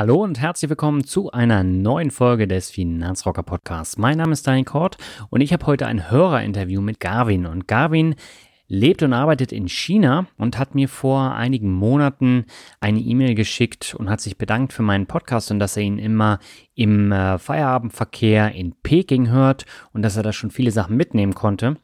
Hallo und herzlich willkommen zu einer neuen Folge des Finanzrocker Podcasts. Mein Name ist Daniel Kort und ich habe heute ein Hörerinterview mit Garvin. Und Garvin lebt und arbeitet in China und hat mir vor einigen Monaten eine E-Mail geschickt und hat sich bedankt für meinen Podcast und dass er ihn immer im äh, Feierabendverkehr in Peking hört und dass er da schon viele Sachen mitnehmen konnte.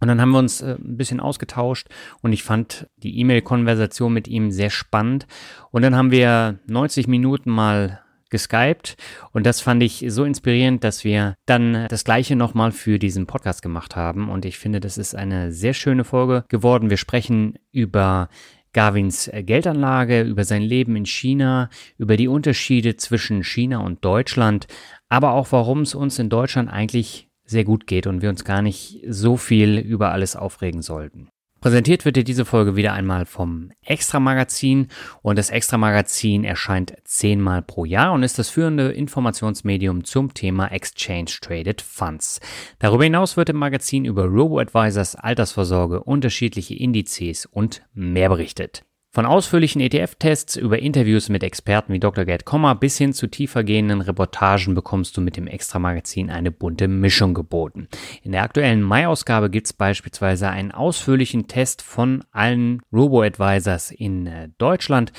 Und dann haben wir uns äh, ein bisschen ausgetauscht und ich fand die E-Mail-Konversation mit ihm sehr spannend. Und dann haben wir 90 Minuten mal geskypt und das fand ich so inspirierend, dass wir dann das gleiche nochmal für diesen Podcast gemacht haben und ich finde, das ist eine sehr schöne Folge geworden. Wir sprechen über Garvins Geldanlage, über sein Leben in China, über die Unterschiede zwischen China und Deutschland, aber auch warum es uns in Deutschland eigentlich sehr gut geht und wir uns gar nicht so viel über alles aufregen sollten. Präsentiert wird dir diese Folge wieder einmal vom Extra Magazin und das Extra Magazin erscheint zehnmal pro Jahr und ist das führende Informationsmedium zum Thema Exchange Traded Funds. Darüber hinaus wird im Magazin über Robo-Advisors, Altersvorsorge, unterschiedliche Indizes und mehr berichtet. Von ausführlichen ETF-Tests über Interviews mit Experten wie Dr. Gerd Kommer bis hin zu tiefergehenden Reportagen bekommst du mit dem Extra-Magazin eine bunte Mischung geboten. In der aktuellen Mai-Ausgabe gibt es beispielsweise einen ausführlichen Test von allen Robo-Advisors in äh, Deutschland.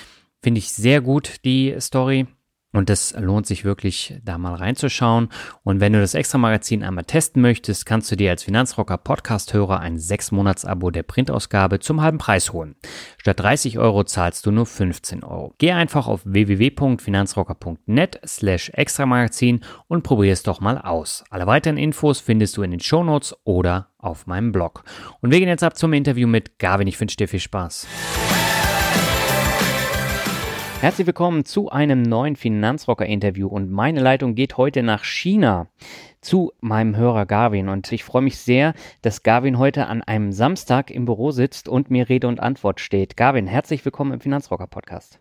Finde ich sehr gut, die Story. Und es lohnt sich wirklich, da mal reinzuschauen. Und wenn du das Extra-Magazin einmal testen möchtest, kannst du dir als Finanzrocker Podcast-Hörer ein 6-Monats-Abo der Printausgabe zum halben Preis holen. Statt 30 Euro zahlst du nur 15 Euro. Geh einfach auf www.finanzrocker.net slash Extra-Magazin und probier es doch mal aus. Alle weiteren Infos findest du in den Shownotes oder auf meinem Blog. Und wir gehen jetzt ab zum Interview mit Gavin. Ich wünsche dir viel Spaß. Herzlich willkommen zu einem neuen Finanzrocker-Interview und meine Leitung geht heute nach China zu meinem Hörer Garvin und ich freue mich sehr, dass Garvin heute an einem Samstag im Büro sitzt und mir Rede und Antwort steht. Garvin, herzlich willkommen im Finanzrocker-Podcast.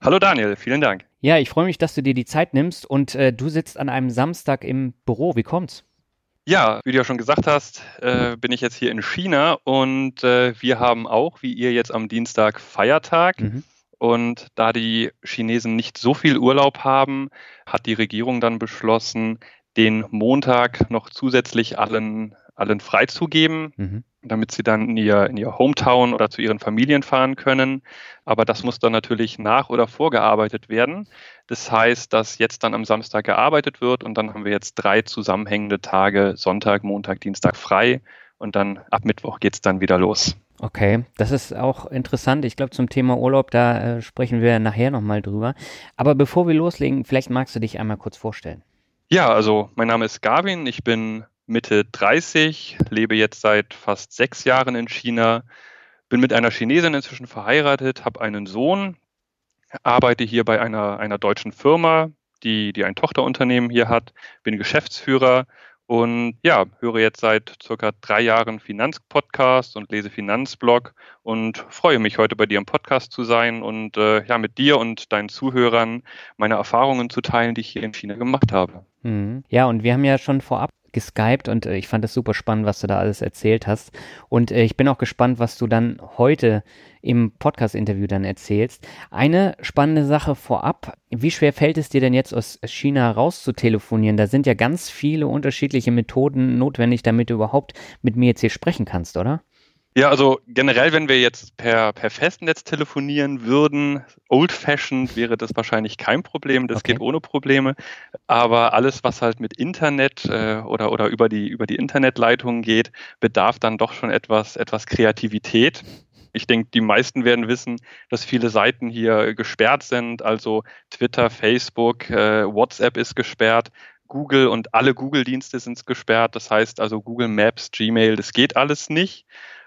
Hallo Daniel, vielen Dank. Ja, ich freue mich, dass du dir die Zeit nimmst und äh, du sitzt an einem Samstag im Büro. Wie kommt's? Ja, wie du ja schon gesagt hast, äh, bin ich jetzt hier in China und äh, wir haben auch, wie ihr jetzt am Dienstag, Feiertag. Mhm. Und da die Chinesen nicht so viel Urlaub haben, hat die Regierung dann beschlossen, den Montag noch zusätzlich allen, allen freizugeben, mhm. damit sie dann in ihr, in ihr Hometown oder zu ihren Familien fahren können. Aber das muss dann natürlich nach- oder vorgearbeitet werden. Das heißt, dass jetzt dann am Samstag gearbeitet wird und dann haben wir jetzt drei zusammenhängende Tage, Sonntag, Montag, Dienstag frei und dann ab Mittwoch geht es dann wieder los. Okay, das ist auch interessant. Ich glaube, zum Thema Urlaub, da äh, sprechen wir nachher nochmal drüber. Aber bevor wir loslegen, vielleicht magst du dich einmal kurz vorstellen. Ja, also mein Name ist Gavin, ich bin Mitte 30, lebe jetzt seit fast sechs Jahren in China, bin mit einer Chinesin inzwischen verheiratet, habe einen Sohn, arbeite hier bei einer, einer deutschen Firma, die, die ein Tochterunternehmen hier hat, bin Geschäftsführer und ja, höre jetzt seit circa drei Jahren Finanzpodcast und lese Finanzblog und freue mich heute bei dir im Podcast zu sein und äh, ja, mit dir und deinen Zuhörern meine Erfahrungen zu teilen, die ich hier in China gemacht habe. Mhm. Ja, und wir haben ja schon vorab geskypt und äh, ich fand es super spannend, was du da alles erzählt hast. Und äh, ich bin auch gespannt, was du dann heute im Podcast-Interview dann erzählst. Eine spannende Sache vorab. Wie schwer fällt es dir denn jetzt aus China raus zu telefonieren? Da sind ja ganz viele unterschiedliche Methoden notwendig, damit du überhaupt mit mir jetzt hier sprechen kannst, oder? Ja, also generell, wenn wir jetzt per, per Festnetz telefonieren würden, old-fashioned wäre das wahrscheinlich kein Problem. Das okay. geht ohne Probleme. Aber alles, was halt mit Internet äh, oder, oder über, die, über die Internetleitung geht, bedarf dann doch schon etwas, etwas Kreativität. Ich denke, die meisten werden wissen, dass viele Seiten hier gesperrt sind. Also Twitter, Facebook, äh, WhatsApp ist gesperrt. Google und alle Google-Dienste sind gesperrt. Das heißt also Google Maps, Gmail, das geht alles nicht.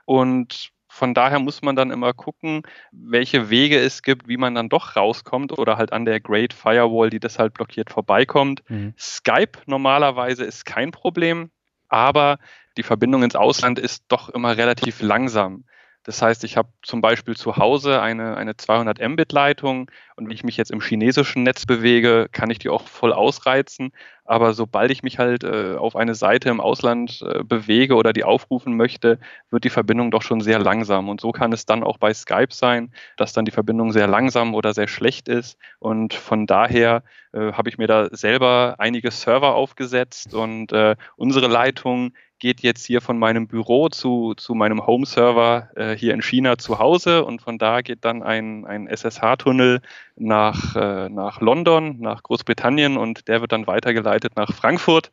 Und von daher muss man dann immer gucken, welche Wege es gibt, wie man dann doch rauskommt oder halt an der Great Firewall, die das halt blockiert, vorbeikommt. Mhm. Skype normalerweise ist kein Problem, aber die Verbindung ins Ausland ist doch immer relativ langsam. Das heißt, ich habe zum Beispiel zu Hause eine, eine 200 Mbit-Leitung und wenn ich mich jetzt im chinesischen Netz bewege, kann ich die auch voll ausreizen. Aber sobald ich mich halt äh, auf eine Seite im Ausland äh, bewege oder die aufrufen möchte, wird die Verbindung doch schon sehr langsam. Und so kann es dann auch bei Skype sein, dass dann die Verbindung sehr langsam oder sehr schlecht ist. Und von daher äh, habe ich mir da selber einige Server aufgesetzt und äh, unsere Leitung geht jetzt hier von meinem Büro zu, zu meinem Home-Server äh, hier in China zu Hause und von da geht dann ein, ein SSH-Tunnel nach, äh, nach London, nach Großbritannien und der wird dann weitergeleitet nach Frankfurt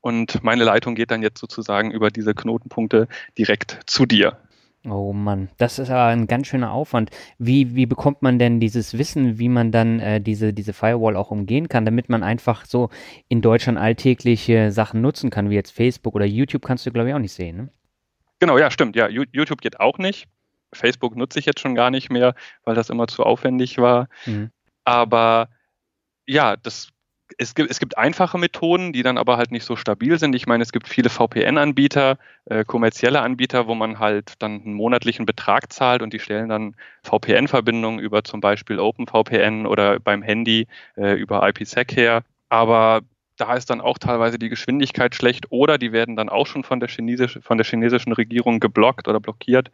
und meine Leitung geht dann jetzt sozusagen über diese Knotenpunkte direkt zu dir. Oh Mann, das ist aber ein ganz schöner Aufwand. Wie, wie bekommt man denn dieses Wissen, wie man dann äh, diese, diese Firewall auch umgehen kann, damit man einfach so in Deutschland alltägliche Sachen nutzen kann, wie jetzt Facebook oder YouTube kannst du, glaube ich, auch nicht sehen, ne? Genau, ja, stimmt. Ja, YouTube geht auch nicht. Facebook nutze ich jetzt schon gar nicht mehr, weil das immer zu aufwendig war. Mhm. Aber ja, das es gibt, es gibt einfache Methoden, die dann aber halt nicht so stabil sind. Ich meine, es gibt viele VPN-Anbieter, äh, kommerzielle Anbieter, wo man halt dann einen monatlichen Betrag zahlt und die stellen dann VPN-Verbindungen über zum Beispiel OpenVPN oder beim Handy äh, über IPsec her. Aber da ist dann auch teilweise die Geschwindigkeit schlecht oder die werden dann auch schon von der, chinesisch, von der chinesischen Regierung geblockt oder blockiert.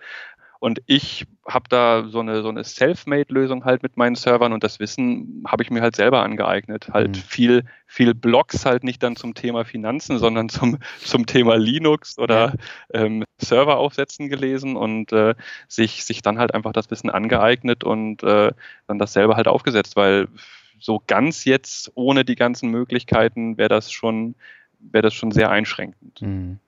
Und ich habe da so eine, so eine Self-Made-Lösung halt mit meinen Servern und das Wissen habe ich mir halt selber angeeignet. Halt mhm. viel, viel Blogs halt nicht dann zum Thema Finanzen, sondern zum, zum Thema Linux oder ähm, Server aufsetzen gelesen und äh, sich, sich dann halt einfach das Wissen angeeignet und äh, dann das selber halt aufgesetzt, weil so ganz jetzt ohne die ganzen Möglichkeiten wäre das schon, wäre das schon sehr einschränkend. Mhm.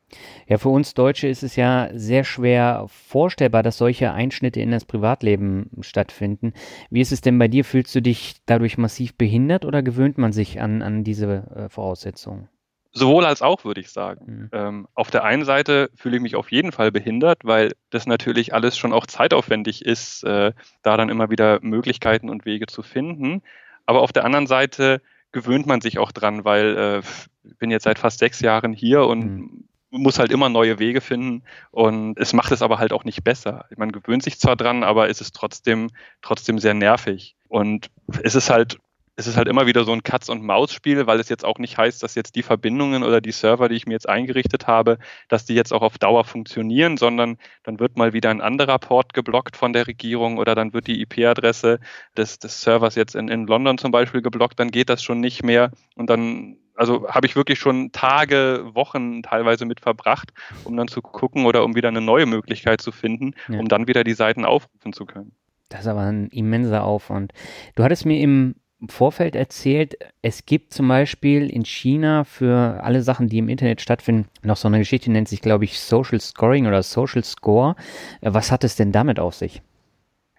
Ja, für uns Deutsche ist es ja sehr schwer vorstellbar, dass solche Einschnitte in das Privatleben stattfinden. Wie ist es denn bei dir? Fühlst du dich dadurch massiv behindert oder gewöhnt man sich an, an diese äh, Voraussetzungen? Sowohl als auch, würde ich sagen. Mhm. Ähm, auf der einen Seite fühle ich mich auf jeden Fall behindert, weil das natürlich alles schon auch zeitaufwendig ist, äh, da dann immer wieder Möglichkeiten und Wege zu finden. Aber auf der anderen Seite gewöhnt man sich auch dran, weil äh, ich bin jetzt seit fast sechs Jahren hier und mhm muss halt immer neue Wege finden und es macht es aber halt auch nicht besser. Man gewöhnt sich zwar dran, aber es ist trotzdem, trotzdem sehr nervig. Und es ist halt, es ist halt immer wieder so ein Katz- und Maus-Spiel, weil es jetzt auch nicht heißt, dass jetzt die Verbindungen oder die Server, die ich mir jetzt eingerichtet habe, dass die jetzt auch auf Dauer funktionieren, sondern dann wird mal wieder ein anderer Port geblockt von der Regierung oder dann wird die IP-Adresse des, des Servers jetzt in, in London zum Beispiel geblockt, dann geht das schon nicht mehr und dann also habe ich wirklich schon Tage, Wochen teilweise mit verbracht, um dann zu gucken oder um wieder eine neue Möglichkeit zu finden, ja. um dann wieder die Seiten aufrufen zu können. Das ist aber ein immenser Aufwand. Du hattest mir im Vorfeld erzählt, es gibt zum Beispiel in China für alle Sachen, die im Internet stattfinden, noch so eine Geschichte, die nennt sich, glaube ich, Social Scoring oder Social Score. Äh, was hat es denn damit auf sich?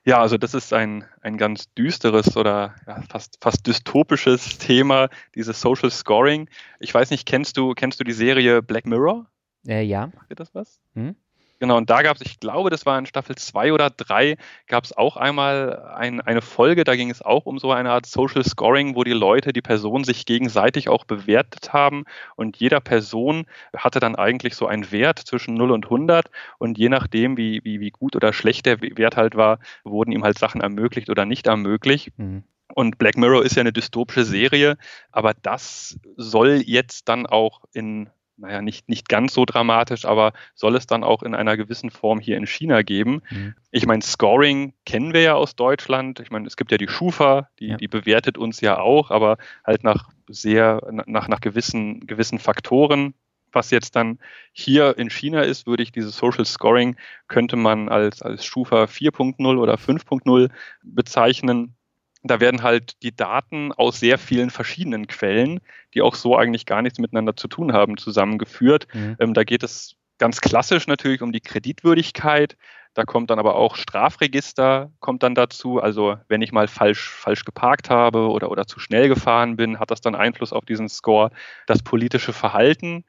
Ja, also das ist ein, ein ganz düsteres oder ja, fast, fast dystopisches Thema, dieses Social Scoring. Ich weiß nicht, kennst du, kennst du die Serie Black Mirror? Äh, ja. Dir das was? Hm? Genau, und da gab es, ich glaube, das war in Staffel 2 oder 3, gab es auch einmal ein, eine Folge, da ging es auch um so eine Art Social Scoring, wo die Leute, die Personen sich gegenseitig auch bewertet haben und jeder Person hatte dann eigentlich so einen Wert zwischen 0 und 100 und je nachdem, wie, wie, wie gut oder schlecht der Wert halt war, wurden ihm halt Sachen ermöglicht oder nicht ermöglicht. Mhm. Und Black Mirror ist ja eine dystopische Serie, aber das soll jetzt dann auch in naja, nicht, nicht ganz so dramatisch, aber soll es dann auch in einer gewissen Form hier in China geben. Mhm. Ich meine, Scoring kennen wir ja aus Deutschland. Ich meine, es gibt ja die Schufa, die, ja. die bewertet uns ja auch, aber halt nach sehr, nach, nach gewissen, gewissen Faktoren. Was jetzt dann hier in China ist, würde ich dieses Social Scoring, könnte man als, als Stufa 4.0 oder 5.0 bezeichnen. Da werden halt die Daten aus sehr vielen verschiedenen Quellen, die auch so eigentlich gar nichts miteinander zu tun haben, zusammengeführt. Mhm. Ähm, da geht es ganz klassisch natürlich um die Kreditwürdigkeit. Da kommt dann aber auch Strafregister kommt dann dazu. Also wenn ich mal falsch, falsch geparkt habe oder, oder zu schnell gefahren bin, hat das dann Einfluss auf diesen Score. Das politische Verhalten,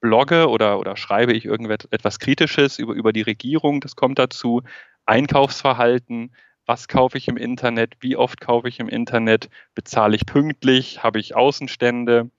blogge oder, oder schreibe ich irgendetwas Kritisches über, über die Regierung, das kommt dazu. Einkaufsverhalten, was kaufe ich im Internet, wie oft kaufe ich im Internet, bezahle ich pünktlich, habe ich Außenstände.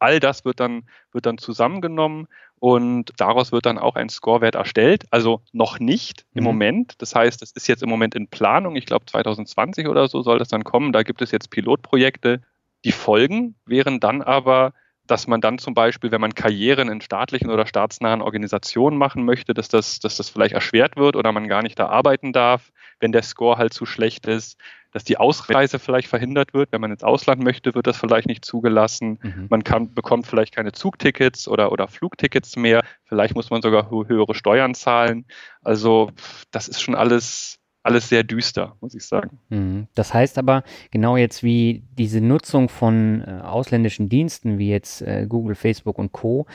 All das wird dann, wird dann zusammengenommen und daraus wird dann auch ein Scorewert erstellt. Also noch nicht im mhm. Moment. Das heißt, es ist jetzt im Moment in Planung. Ich glaube, 2020 oder so soll das dann kommen. Da gibt es jetzt Pilotprojekte. Die Folgen wären dann aber, dass man dann zum Beispiel, wenn man Karrieren in staatlichen oder staatsnahen Organisationen machen möchte, dass das, dass das vielleicht erschwert wird oder man gar nicht da arbeiten darf, wenn der Score halt zu schlecht ist dass die Ausreise vielleicht verhindert wird. Wenn man ins Ausland möchte, wird das vielleicht nicht zugelassen. Mhm. Man kann, bekommt vielleicht keine Zugtickets oder, oder Flugtickets mehr. Vielleicht muss man sogar höhere Steuern zahlen. Also das ist schon alles alles sehr düster, muss ich sagen. Mhm. Das heißt aber, genau jetzt wie diese Nutzung von äh, ausländischen Diensten, wie jetzt äh, Google, Facebook und Co.,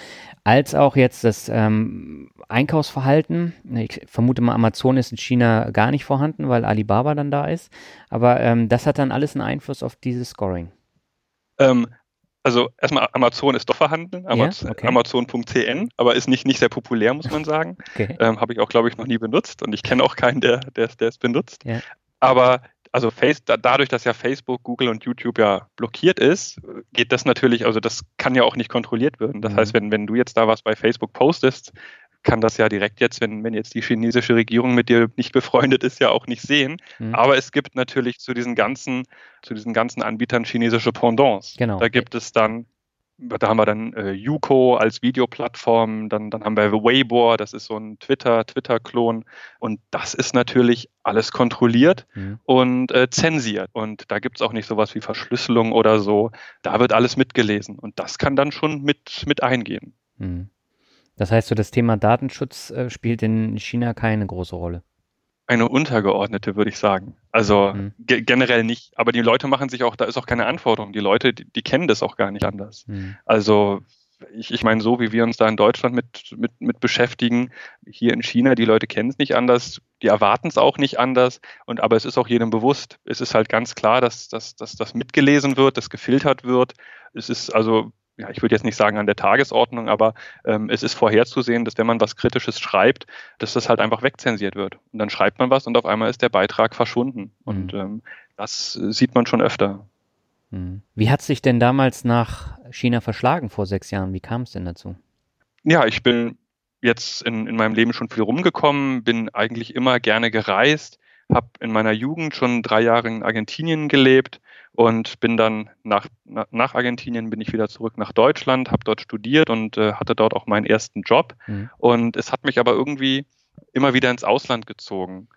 als auch jetzt das ähm, Einkaufsverhalten, ich vermute mal, Amazon ist in China gar nicht vorhanden, weil Alibaba dann da ist, aber ähm, das hat dann alles einen Einfluss auf dieses Scoring. Ähm, also erstmal Amazon ist doch vorhanden, Amazon, yeah, okay. Amazon.cn, aber ist nicht, nicht sehr populär, muss man sagen. Okay. Ähm, Habe ich auch, glaube ich, noch nie benutzt und ich kenne auch keinen, der, es benutzt. Yeah. Aber also Face, da, dadurch, dass ja Facebook, Google und YouTube ja blockiert ist, geht das natürlich, also das kann ja auch nicht kontrolliert werden. Das mhm. heißt, wenn, wenn du jetzt da was bei Facebook postest, kann das ja direkt jetzt, wenn, wenn jetzt die chinesische Regierung mit dir nicht befreundet ist, ja auch nicht sehen. Mhm. Aber es gibt natürlich zu diesen ganzen, zu diesen ganzen Anbietern chinesische Pendants. Genau. Da gibt es dann da haben wir dann äh, Yuko als Videoplattform, dann, dann haben wir Weibo, das ist so ein Twitter, Twitter-Klon. Und das ist natürlich alles kontrolliert mhm. und äh, zensiert. Und da gibt es auch nicht sowas wie Verschlüsselung oder so. Da wird alles mitgelesen. Und das kann dann schon mit, mit eingehen. Mhm. Das heißt, so das Thema Datenschutz äh, spielt in China keine große Rolle. Eine untergeordnete, würde ich sagen. Also mhm. ge generell nicht. Aber die Leute machen sich auch, da ist auch keine Anforderung. Die Leute, die, die kennen das auch gar nicht anders. Mhm. Also ich, ich meine, so wie wir uns da in Deutschland mit, mit, mit beschäftigen, hier in China, die Leute kennen es nicht anders, die erwarten es auch nicht anders. Und aber es ist auch jedem bewusst. Es ist halt ganz klar, dass, dass, dass das mitgelesen wird, dass gefiltert wird. Es ist also ja, ich würde jetzt nicht sagen an der Tagesordnung, aber ähm, es ist vorherzusehen, dass wenn man was Kritisches schreibt, dass das halt einfach wegzensiert wird. Und dann schreibt man was und auf einmal ist der Beitrag verschwunden. Und mhm. ähm, das sieht man schon öfter. Mhm. Wie hat sich denn damals nach China verschlagen vor sechs Jahren? Wie kam es denn dazu? Ja, ich bin jetzt in, in meinem Leben schon viel rumgekommen, bin eigentlich immer gerne gereist, habe in meiner Jugend schon drei Jahre in Argentinien gelebt und bin dann nach, nach Argentinien bin ich wieder zurück nach Deutschland, habe dort studiert und äh, hatte dort auch meinen ersten Job. Mhm. Und es hat mich aber irgendwie immer wieder ins Ausland gezogen.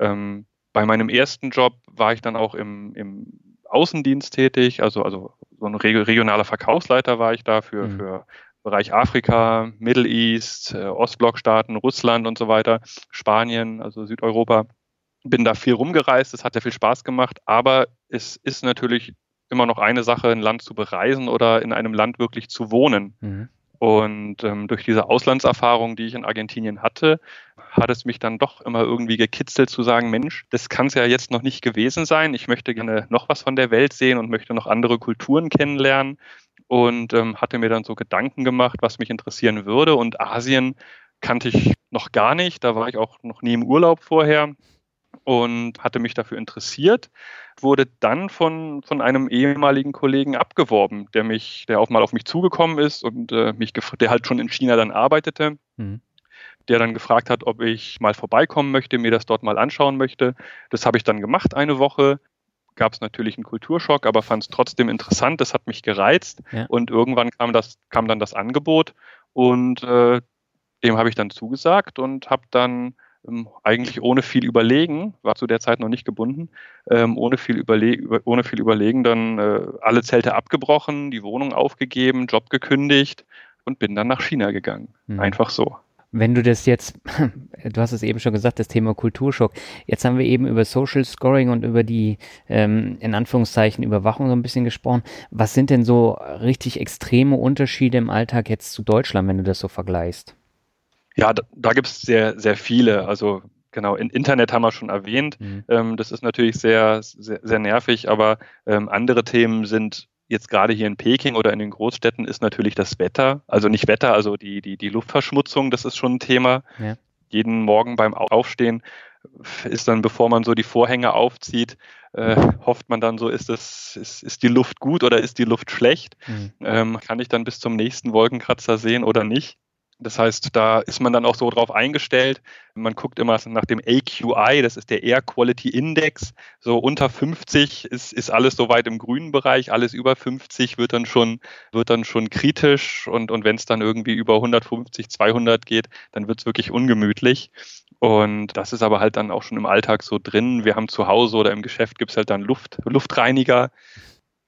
Ähm, bei meinem ersten Job war ich dann auch im, im Außendienst tätig, also, also so ein regionaler Verkaufsleiter war ich da für, mhm. für Bereich Afrika, Middle East, äh, Ostblockstaaten, Russland und so weiter, Spanien, also Südeuropa bin da viel rumgereist, es hat ja viel Spaß gemacht, aber es ist natürlich immer noch eine Sache, ein Land zu bereisen oder in einem Land wirklich zu wohnen. Mhm. Und ähm, durch diese Auslandserfahrung, die ich in Argentinien hatte, hat es mich dann doch immer irgendwie gekitzelt zu sagen, Mensch, das kann es ja jetzt noch nicht gewesen sein. Ich möchte gerne noch was von der Welt sehen und möchte noch andere Kulturen kennenlernen. Und ähm, hatte mir dann so Gedanken gemacht, was mich interessieren würde. Und Asien kannte ich noch gar nicht. Da war ich auch noch nie im Urlaub vorher und hatte mich dafür interessiert, wurde dann von, von einem ehemaligen Kollegen abgeworben, der mich, der auch mal auf mich zugekommen ist und äh, mich der halt schon in China dann arbeitete. Mhm. Der dann gefragt hat, ob ich mal vorbeikommen möchte, mir das dort mal anschauen möchte. Das habe ich dann gemacht eine Woche. Gab es natürlich einen Kulturschock, aber fand es trotzdem interessant. Das hat mich gereizt. Ja. Und irgendwann kam, das, kam dann das Angebot und äh, dem habe ich dann zugesagt und habe dann eigentlich ohne viel Überlegen, war zu der Zeit noch nicht gebunden, ähm, ohne, viel Überle ohne viel Überlegen dann äh, alle Zelte abgebrochen, die Wohnung aufgegeben, Job gekündigt, und bin dann nach China gegangen. Mhm. Einfach so. Wenn du das jetzt, du hast es eben schon gesagt, das Thema Kulturschock. Jetzt haben wir eben über Social Scoring und über die, ähm, in Anführungszeichen, Überwachung so ein bisschen gesprochen. Was sind denn so richtig extreme Unterschiede im Alltag jetzt zu Deutschland, wenn du das so vergleichst? Ja, da, da gibt es sehr, sehr viele. Also genau, in Internet haben wir schon erwähnt. Mhm. Ähm, das ist natürlich sehr, sehr, sehr nervig, aber ähm, andere Themen sind jetzt gerade hier in Peking oder in den Großstädten ist natürlich das Wetter. Also nicht Wetter, also die, die, die Luftverschmutzung, das ist schon ein Thema. Ja. Jeden Morgen beim Aufstehen ist dann, bevor man so die Vorhänge aufzieht, äh, hofft man dann so, ist, das, ist, ist die Luft gut oder ist die Luft schlecht? Mhm. Ähm, kann ich dann bis zum nächsten Wolkenkratzer sehen oder nicht? Das heißt, da ist man dann auch so drauf eingestellt. Man guckt immer nach dem AQI, das ist der Air Quality Index. So unter 50 ist, ist alles soweit im grünen Bereich. Alles über 50 wird dann schon, wird dann schon kritisch. Und, und wenn es dann irgendwie über 150, 200 geht, dann wird es wirklich ungemütlich. Und das ist aber halt dann auch schon im Alltag so drin. Wir haben zu Hause oder im Geschäft gibt es halt dann Luft, Luftreiniger.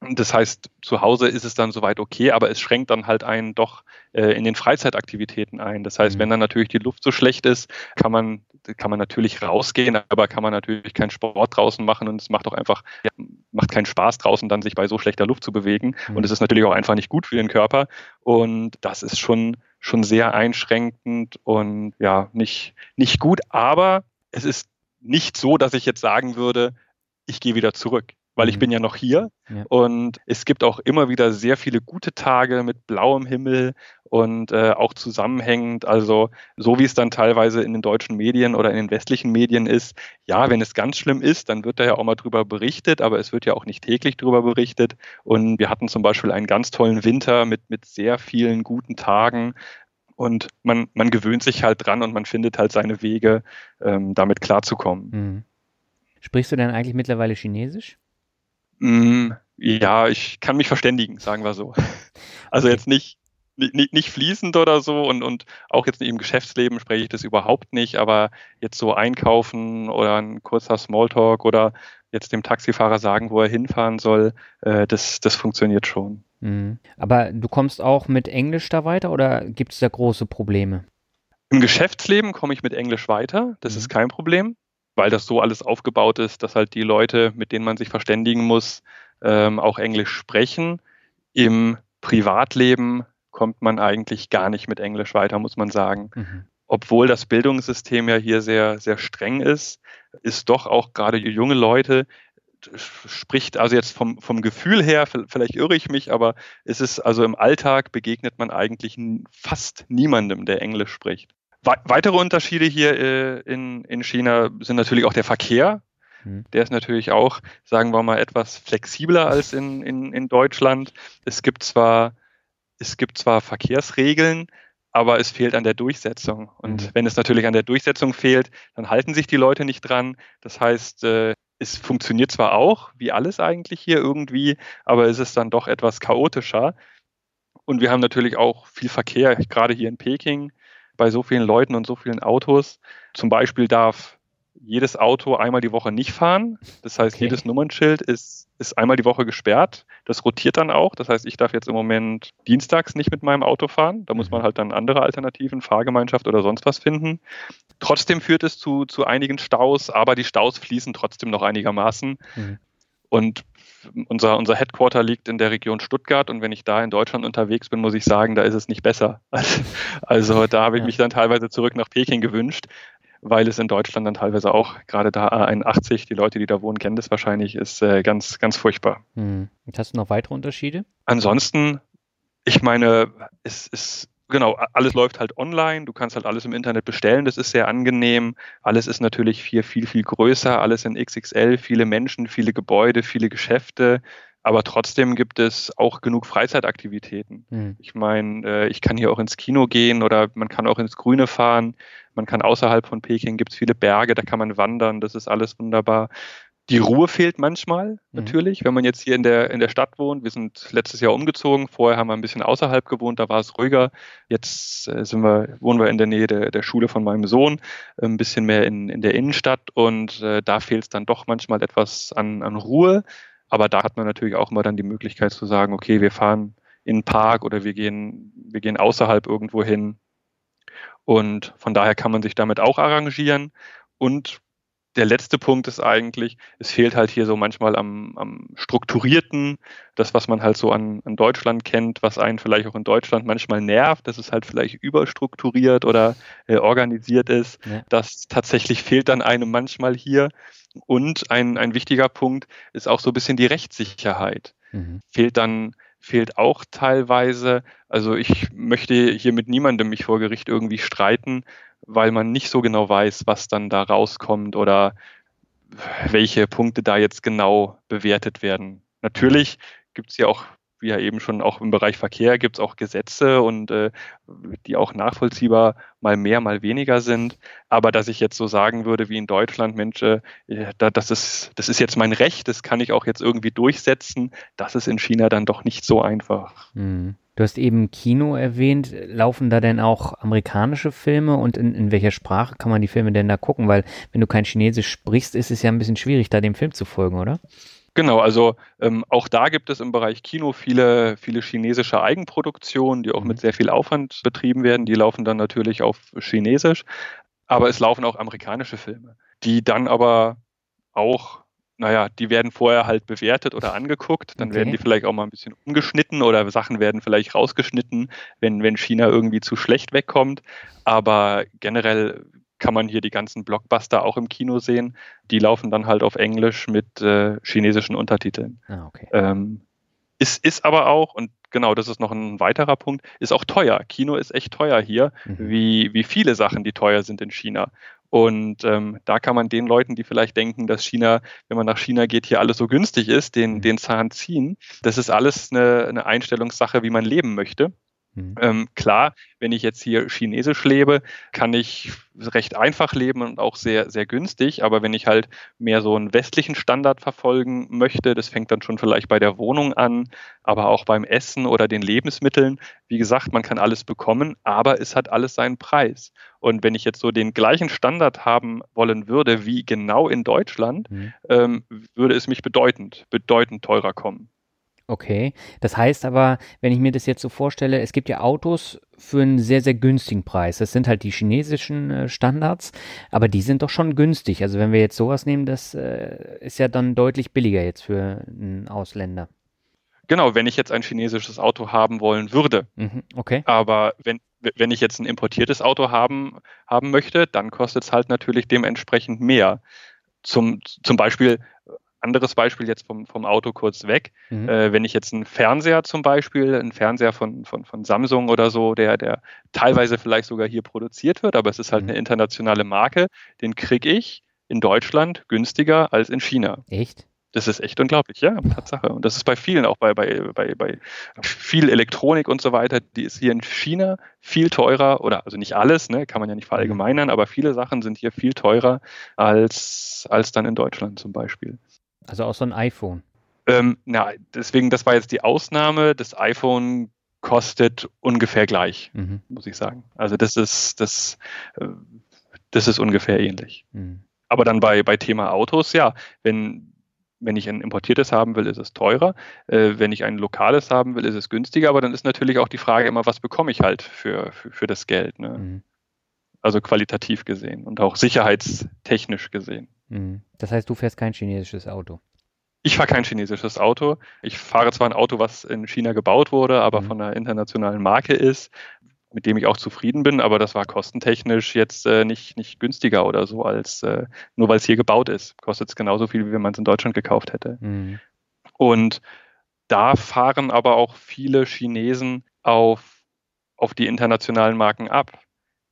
Das heißt, zu Hause ist es dann soweit okay, aber es schränkt dann halt einen doch äh, in den Freizeitaktivitäten ein. Das heißt, mhm. wenn dann natürlich die Luft so schlecht ist, kann man, kann man natürlich rausgehen, aber kann man natürlich keinen Sport draußen machen und es macht auch einfach, ja, macht keinen Spaß draußen dann sich bei so schlechter Luft zu bewegen. Mhm. Und es ist natürlich auch einfach nicht gut für den Körper. Und das ist schon, schon sehr einschränkend und ja, nicht, nicht gut. Aber es ist nicht so, dass ich jetzt sagen würde, ich gehe wieder zurück weil ich mhm. bin ja noch hier. Ja. Und es gibt auch immer wieder sehr viele gute Tage mit blauem Himmel und äh, auch zusammenhängend. Also so wie es dann teilweise in den deutschen Medien oder in den westlichen Medien ist, ja, wenn es ganz schlimm ist, dann wird da ja auch mal drüber berichtet, aber es wird ja auch nicht täglich drüber berichtet. Und wir hatten zum Beispiel einen ganz tollen Winter mit, mit sehr vielen guten Tagen. Und man, man gewöhnt sich halt dran und man findet halt seine Wege, ähm, damit klarzukommen. Mhm. Sprichst du denn eigentlich mittlerweile Chinesisch? Mm, ja, ich kann mich verständigen, sagen wir so. Also jetzt nicht, nicht, nicht fließend oder so und, und auch jetzt im Geschäftsleben spreche ich das überhaupt nicht, aber jetzt so einkaufen oder ein kurzer Smalltalk oder jetzt dem Taxifahrer sagen, wo er hinfahren soll, äh, das, das funktioniert schon. Mhm. Aber du kommst auch mit Englisch da weiter oder gibt es da große Probleme? Im Geschäftsleben komme ich mit Englisch weiter, das mhm. ist kein Problem weil das so alles aufgebaut ist, dass halt die Leute, mit denen man sich verständigen muss, ähm, auch Englisch sprechen. Im Privatleben kommt man eigentlich gar nicht mit Englisch weiter, muss man sagen. Mhm. Obwohl das Bildungssystem ja hier sehr, sehr streng ist, ist doch auch gerade junge Leute, spricht also jetzt vom, vom Gefühl her, vielleicht irre ich mich, aber ist es also im Alltag begegnet man eigentlich fast niemandem, der Englisch spricht weitere Unterschiede hier äh, in, in China sind natürlich auch der Verkehr. Mhm. Der ist natürlich auch, sagen wir mal, etwas flexibler als in, in, in Deutschland. Es gibt zwar, es gibt zwar Verkehrsregeln, aber es fehlt an der Durchsetzung. Und mhm. wenn es natürlich an der Durchsetzung fehlt, dann halten sich die Leute nicht dran. Das heißt, äh, es funktioniert zwar auch, wie alles eigentlich hier irgendwie, aber es ist dann doch etwas chaotischer. Und wir haben natürlich auch viel Verkehr, gerade hier in Peking bei so vielen Leuten und so vielen Autos. Zum Beispiel darf jedes Auto einmal die Woche nicht fahren. Das heißt, okay. jedes Nummernschild ist, ist einmal die Woche gesperrt. Das rotiert dann auch. Das heißt, ich darf jetzt im Moment dienstags nicht mit meinem Auto fahren. Da muss man mhm. halt dann andere Alternativen, Fahrgemeinschaft oder sonst was finden. Trotzdem führt es zu, zu einigen Staus, aber die Staus fließen trotzdem noch einigermaßen. Mhm. Und unser, unser Headquarter liegt in der Region Stuttgart und wenn ich da in Deutschland unterwegs bin, muss ich sagen, da ist es nicht besser. Also da habe ich mich dann teilweise zurück nach Peking gewünscht, weil es in Deutschland dann teilweise auch, gerade da A81, die Leute, die da wohnen, kennen das wahrscheinlich, ist äh, ganz, ganz furchtbar. Hm. Hast du noch weitere Unterschiede? Ansonsten, ich meine, es ist genau, alles läuft halt online. Du kannst halt alles im Internet bestellen. Das ist sehr angenehm. Alles ist natürlich viel, viel, viel größer. Alles in XXL. Viele Menschen, viele Gebäude, viele Geschäfte. Aber trotzdem gibt es auch genug Freizeitaktivitäten. Mhm. Ich meine, äh, ich kann hier auch ins Kino gehen oder man kann auch ins Grüne fahren. Man kann außerhalb von Peking gibt es viele Berge, da kann man wandern. Das ist alles wunderbar. Die Ruhe fehlt manchmal mhm. natürlich, wenn man jetzt hier in der, in der Stadt wohnt. Wir sind letztes Jahr umgezogen. Vorher haben wir ein bisschen außerhalb gewohnt, da war es ruhiger. Jetzt äh, sind wir, wohnen wir in der Nähe der, der Schule von meinem Sohn, ein bisschen mehr in, in der Innenstadt und äh, da fehlt es dann doch manchmal etwas an, an Ruhe. Aber da hat man natürlich auch immer dann die Möglichkeit zu sagen, okay, wir fahren in einen Park oder wir gehen, wir gehen außerhalb irgendwo hin. Und von daher kann man sich damit auch arrangieren. Und der letzte Punkt ist eigentlich, es fehlt halt hier so manchmal am, am strukturierten, das, was man halt so an, an, Deutschland kennt, was einen vielleicht auch in Deutschland manchmal nervt, dass es halt vielleicht überstrukturiert oder äh, organisiert ist. Ja. Das tatsächlich fehlt dann einem manchmal hier. Und ein, ein wichtiger Punkt ist auch so ein bisschen die Rechtssicherheit. Mhm. Fehlt dann fehlt auch teilweise. Also ich möchte hier mit niemandem mich vor Gericht irgendwie streiten, weil man nicht so genau weiß, was dann da rauskommt oder welche Punkte da jetzt genau bewertet werden. Natürlich gibt es ja auch, wie ja eben schon auch im Bereich Verkehr, gibt es auch Gesetze und äh, die auch nachvollziehbar mal mehr, mal weniger sind. Aber dass ich jetzt so sagen würde, wie in Deutschland, Mensch, äh, das, ist, das ist jetzt mein Recht, das kann ich auch jetzt irgendwie durchsetzen, das ist in China dann doch nicht so einfach. Mhm. Du hast eben Kino erwähnt. Laufen da denn auch amerikanische Filme und in, in welcher Sprache kann man die Filme denn da gucken? Weil wenn du kein Chinesisch sprichst, ist es ja ein bisschen schwierig, da dem Film zu folgen, oder? Genau, also ähm, auch da gibt es im Bereich Kino viele, viele chinesische Eigenproduktionen, die auch mit mhm. sehr viel Aufwand betrieben werden. Die laufen dann natürlich auf Chinesisch, aber es laufen auch amerikanische Filme, die dann aber auch naja, die werden vorher halt bewertet oder angeguckt. Dann okay. werden die vielleicht auch mal ein bisschen umgeschnitten oder Sachen werden vielleicht rausgeschnitten, wenn, wenn China irgendwie zu schlecht wegkommt. Aber generell kann man hier die ganzen Blockbuster auch im Kino sehen. Die laufen dann halt auf Englisch mit äh, chinesischen Untertiteln. Ah, okay. Ähm, ist, ist aber auch, und genau, das ist noch ein weiterer Punkt, ist auch teuer. Kino ist echt teuer hier, mhm. wie, wie viele Sachen, die teuer sind in China. Und ähm, da kann man den Leuten, die vielleicht denken, dass China, wenn man nach China geht, hier alles so günstig ist, den, mhm. den Zahn ziehen. Das ist alles eine, eine Einstellungssache, wie man leben möchte. Mhm. Ähm, klar, wenn ich jetzt hier chinesisch lebe, kann ich recht einfach leben und auch sehr, sehr günstig. Aber wenn ich halt mehr so einen westlichen Standard verfolgen möchte, das fängt dann schon vielleicht bei der Wohnung an, aber auch beim Essen oder den Lebensmitteln. Wie gesagt, man kann alles bekommen, aber es hat alles seinen Preis. Und wenn ich jetzt so den gleichen Standard haben wollen würde wie genau in Deutschland, mhm. ähm, würde es mich bedeutend, bedeutend teurer kommen. Okay, das heißt aber, wenn ich mir das jetzt so vorstelle, es gibt ja Autos für einen sehr, sehr günstigen Preis. Das sind halt die chinesischen äh, Standards, aber die sind doch schon günstig. Also wenn wir jetzt sowas nehmen, das äh, ist ja dann deutlich billiger jetzt für einen Ausländer. Genau, wenn ich jetzt ein chinesisches Auto haben wollen würde. Mhm, okay. Aber wenn, wenn ich jetzt ein importiertes Auto haben, haben möchte, dann kostet es halt natürlich dementsprechend mehr. Zum, zum Beispiel anderes Beispiel jetzt vom, vom Auto kurz weg. Mhm. Äh, wenn ich jetzt einen Fernseher zum Beispiel, einen Fernseher von, von, von Samsung oder so, der, der teilweise vielleicht sogar hier produziert wird, aber es ist halt mhm. eine internationale Marke, den kriege ich in Deutschland günstiger als in China. Echt? Das ist echt unglaublich, ja, Tatsache. Und das ist bei vielen, auch bei, bei, bei, bei viel Elektronik und so weiter, die ist hier in China viel teurer, oder also nicht alles, ne, kann man ja nicht verallgemeinern, aber viele Sachen sind hier viel teurer als, als dann in Deutschland zum Beispiel. Also auch so ein iPhone. Ähm, na, deswegen, das war jetzt die Ausnahme. Das iPhone kostet ungefähr gleich, mhm. muss ich sagen. Also das ist, das, äh, das ist ungefähr ähnlich. Mhm. Aber dann bei, bei Thema Autos, ja, wenn, wenn ich ein importiertes haben will, ist es teurer. Äh, wenn ich ein lokales haben will, ist es günstiger. Aber dann ist natürlich auch die Frage immer, was bekomme ich halt für, für, für das Geld. Ne? Mhm. Also qualitativ gesehen und auch sicherheitstechnisch gesehen. Mhm. Das heißt, du fährst kein chinesisches Auto? Ich fahre kein chinesisches Auto. Ich fahre zwar ein Auto, was in China gebaut wurde, aber mhm. von einer internationalen Marke ist, mit dem ich auch zufrieden bin, aber das war kostentechnisch jetzt äh, nicht, nicht günstiger oder so, als äh, nur weil es hier gebaut ist. Kostet es genauso viel, wie wenn man es in Deutschland gekauft hätte. Mhm. Und da fahren aber auch viele Chinesen auf, auf die internationalen Marken ab.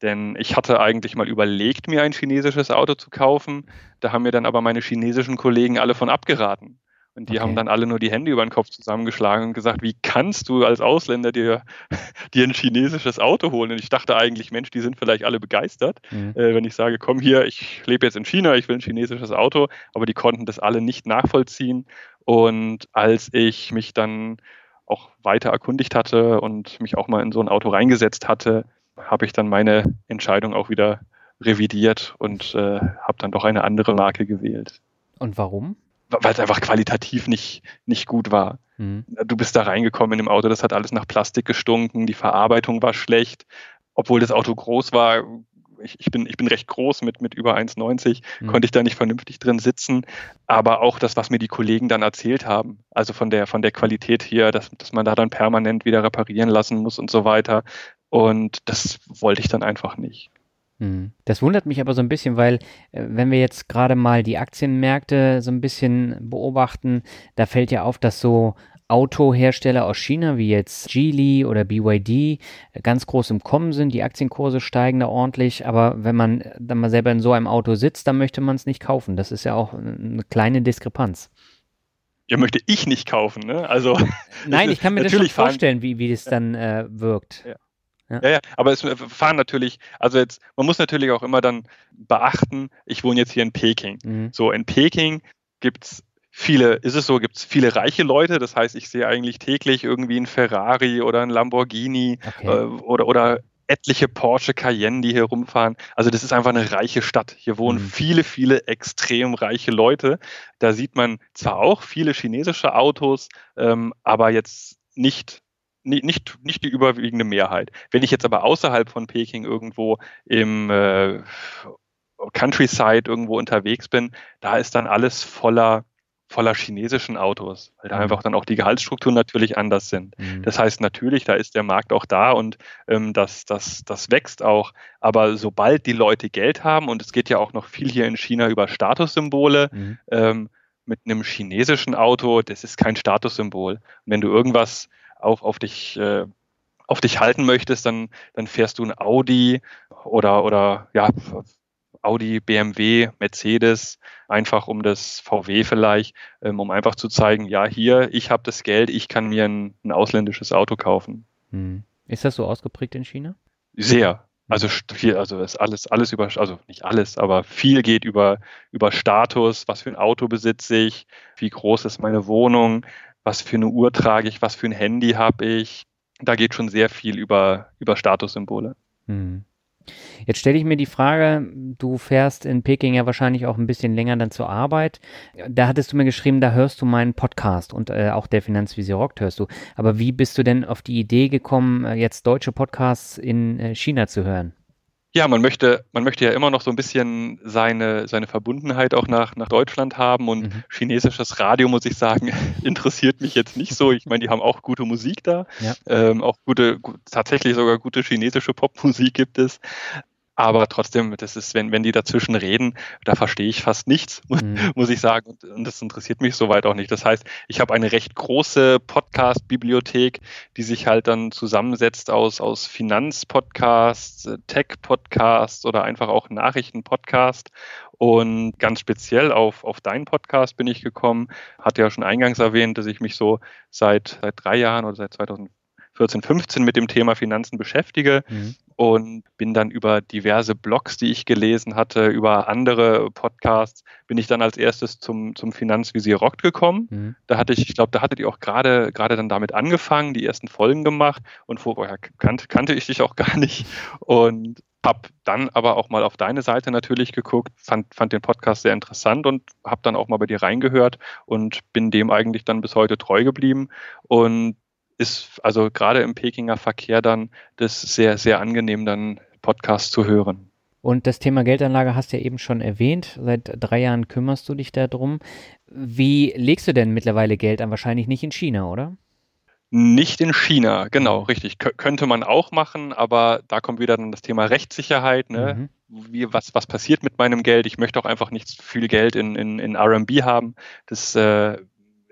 Denn ich hatte eigentlich mal überlegt, mir ein chinesisches Auto zu kaufen. Da haben mir dann aber meine chinesischen Kollegen alle von abgeraten. Und die okay. haben dann alle nur die Hände über den Kopf zusammengeschlagen und gesagt, wie kannst du als Ausländer dir, dir ein chinesisches Auto holen? Und ich dachte eigentlich, Mensch, die sind vielleicht alle begeistert, mhm. äh, wenn ich sage, komm hier, ich lebe jetzt in China, ich will ein chinesisches Auto. Aber die konnten das alle nicht nachvollziehen. Und als ich mich dann auch weiter erkundigt hatte und mich auch mal in so ein Auto reingesetzt hatte, habe ich dann meine Entscheidung auch wieder revidiert und äh, habe dann doch eine andere Marke gewählt. Und warum? weil es einfach qualitativ nicht, nicht gut war. Mhm. Du bist da reingekommen in dem Auto, das hat alles nach Plastik gestunken, die Verarbeitung war schlecht. Obwohl das Auto groß war, ich, ich, bin, ich bin recht groß mit, mit über 1,90, mhm. konnte ich da nicht vernünftig drin sitzen. Aber auch das, was mir die Kollegen dann erzählt haben, also von der, von der Qualität hier, dass, dass man da dann permanent wieder reparieren lassen muss und so weiter. Und das wollte ich dann einfach nicht. Mhm. Das wundert mich aber so ein bisschen, weil äh, wenn wir jetzt gerade mal die Aktienmärkte so ein bisschen beobachten, da fällt ja auf, dass so Autohersteller aus China wie jetzt Geely oder BYD äh, ganz groß im Kommen sind. Die Aktienkurse steigen da ordentlich, aber wenn man dann mal selber in so einem Auto sitzt, dann möchte man es nicht kaufen. Das ist ja auch eine kleine Diskrepanz. Ja, möchte ich nicht kaufen, ne? Also. Nein, ich kann mir das schon vorstellen, wie, wie das dann äh, wirkt. Ja. Ja. ja, ja, aber es fahren natürlich, also jetzt, man muss natürlich auch immer dann beachten, ich wohne jetzt hier in Peking. Mhm. So, in Peking gibt es viele, ist es so, gibt es viele reiche Leute, das heißt, ich sehe eigentlich täglich irgendwie ein Ferrari oder ein Lamborghini okay. äh, oder, oder etliche Porsche Cayenne, die hier rumfahren. Also das ist einfach eine reiche Stadt. Hier wohnen mhm. viele, viele extrem reiche Leute. Da sieht man zwar auch viele chinesische Autos, ähm, aber jetzt nicht nicht, nicht die überwiegende Mehrheit. Wenn ich jetzt aber außerhalb von Peking irgendwo im äh, Countryside irgendwo unterwegs bin, da ist dann alles voller voller chinesischen Autos, weil da mhm. einfach dann auch die Gehaltsstrukturen natürlich anders sind. Mhm. Das heißt natürlich, da ist der Markt auch da und ähm, das, das, das wächst auch. Aber sobald die Leute Geld haben, und es geht ja auch noch viel hier in China über Statussymbole, mhm. ähm, mit einem chinesischen Auto, das ist kein Statussymbol. Und wenn du irgendwas auf, auf dich äh, auf dich halten möchtest, dann, dann fährst du ein Audi oder, oder ja, Audi, BMW, Mercedes, einfach um das VW vielleicht, ähm, um einfach zu zeigen, ja, hier, ich habe das Geld, ich kann mir ein, ein ausländisches Auto kaufen. Hm. Ist das so ausgeprägt in China? Sehr. Hm. Also viel, also ist alles, alles über, also nicht alles, aber viel geht über, über Status, was für ein Auto besitze ich, wie groß ist meine Wohnung, was für eine Uhr trage ich, was für ein Handy habe ich. Da geht schon sehr viel über, über Statussymbole. Hm. Jetzt stelle ich mir die Frage, du fährst in Peking ja wahrscheinlich auch ein bisschen länger dann zur Arbeit. Da hattest du mir geschrieben, da hörst du meinen Podcast und äh, auch der Finanzvisier rockt hörst du. Aber wie bist du denn auf die Idee gekommen, äh, jetzt deutsche Podcasts in äh, China zu hören? Ja, man möchte, man möchte ja immer noch so ein bisschen seine, seine Verbundenheit auch nach, nach Deutschland haben und mhm. chinesisches Radio, muss ich sagen, interessiert mich jetzt nicht so. Ich meine, die haben auch gute Musik da, ja. ähm, auch gute, tatsächlich sogar gute chinesische Popmusik gibt es. Aber trotzdem, das ist, wenn, wenn die dazwischen reden, da verstehe ich fast nichts, muss, mhm. muss ich sagen. Und, und, das interessiert mich soweit auch nicht. Das heißt, ich habe eine recht große Podcast-Bibliothek, die sich halt dann zusammensetzt aus, aus Finanzpodcasts, Tech-Podcasts oder einfach auch Nachrichten-Podcast. Und ganz speziell auf, auf deinen Podcast bin ich gekommen. Hatte ja schon eingangs erwähnt, dass ich mich so seit, seit drei Jahren oder seit 2014, 15 mit dem Thema Finanzen beschäftige. Mhm und bin dann über diverse Blogs, die ich gelesen hatte, über andere Podcasts, bin ich dann als erstes zum, zum Finanzvisier Rock gekommen. Mhm. Da hatte ich, ich glaube, da hattet ihr auch gerade gerade dann damit angefangen, die ersten Folgen gemacht und vorher kannte, kannte ich dich auch gar nicht und habe dann aber auch mal auf deine Seite natürlich geguckt, fand, fand den Podcast sehr interessant und habe dann auch mal bei dir reingehört und bin dem eigentlich dann bis heute treu geblieben und ist also gerade im Pekinger Verkehr dann das sehr, sehr angenehm, dann Podcast zu hören. Und das Thema Geldanlage hast du ja eben schon erwähnt. Seit drei Jahren kümmerst du dich darum. Wie legst du denn mittlerweile Geld an? Wahrscheinlich nicht in China, oder? Nicht in China, genau, richtig. Kö könnte man auch machen, aber da kommt wieder dann das Thema Rechtssicherheit. Ne? Mhm. Wie, was, was passiert mit meinem Geld? Ich möchte auch einfach nicht viel Geld in, in, in RMB haben. Das äh,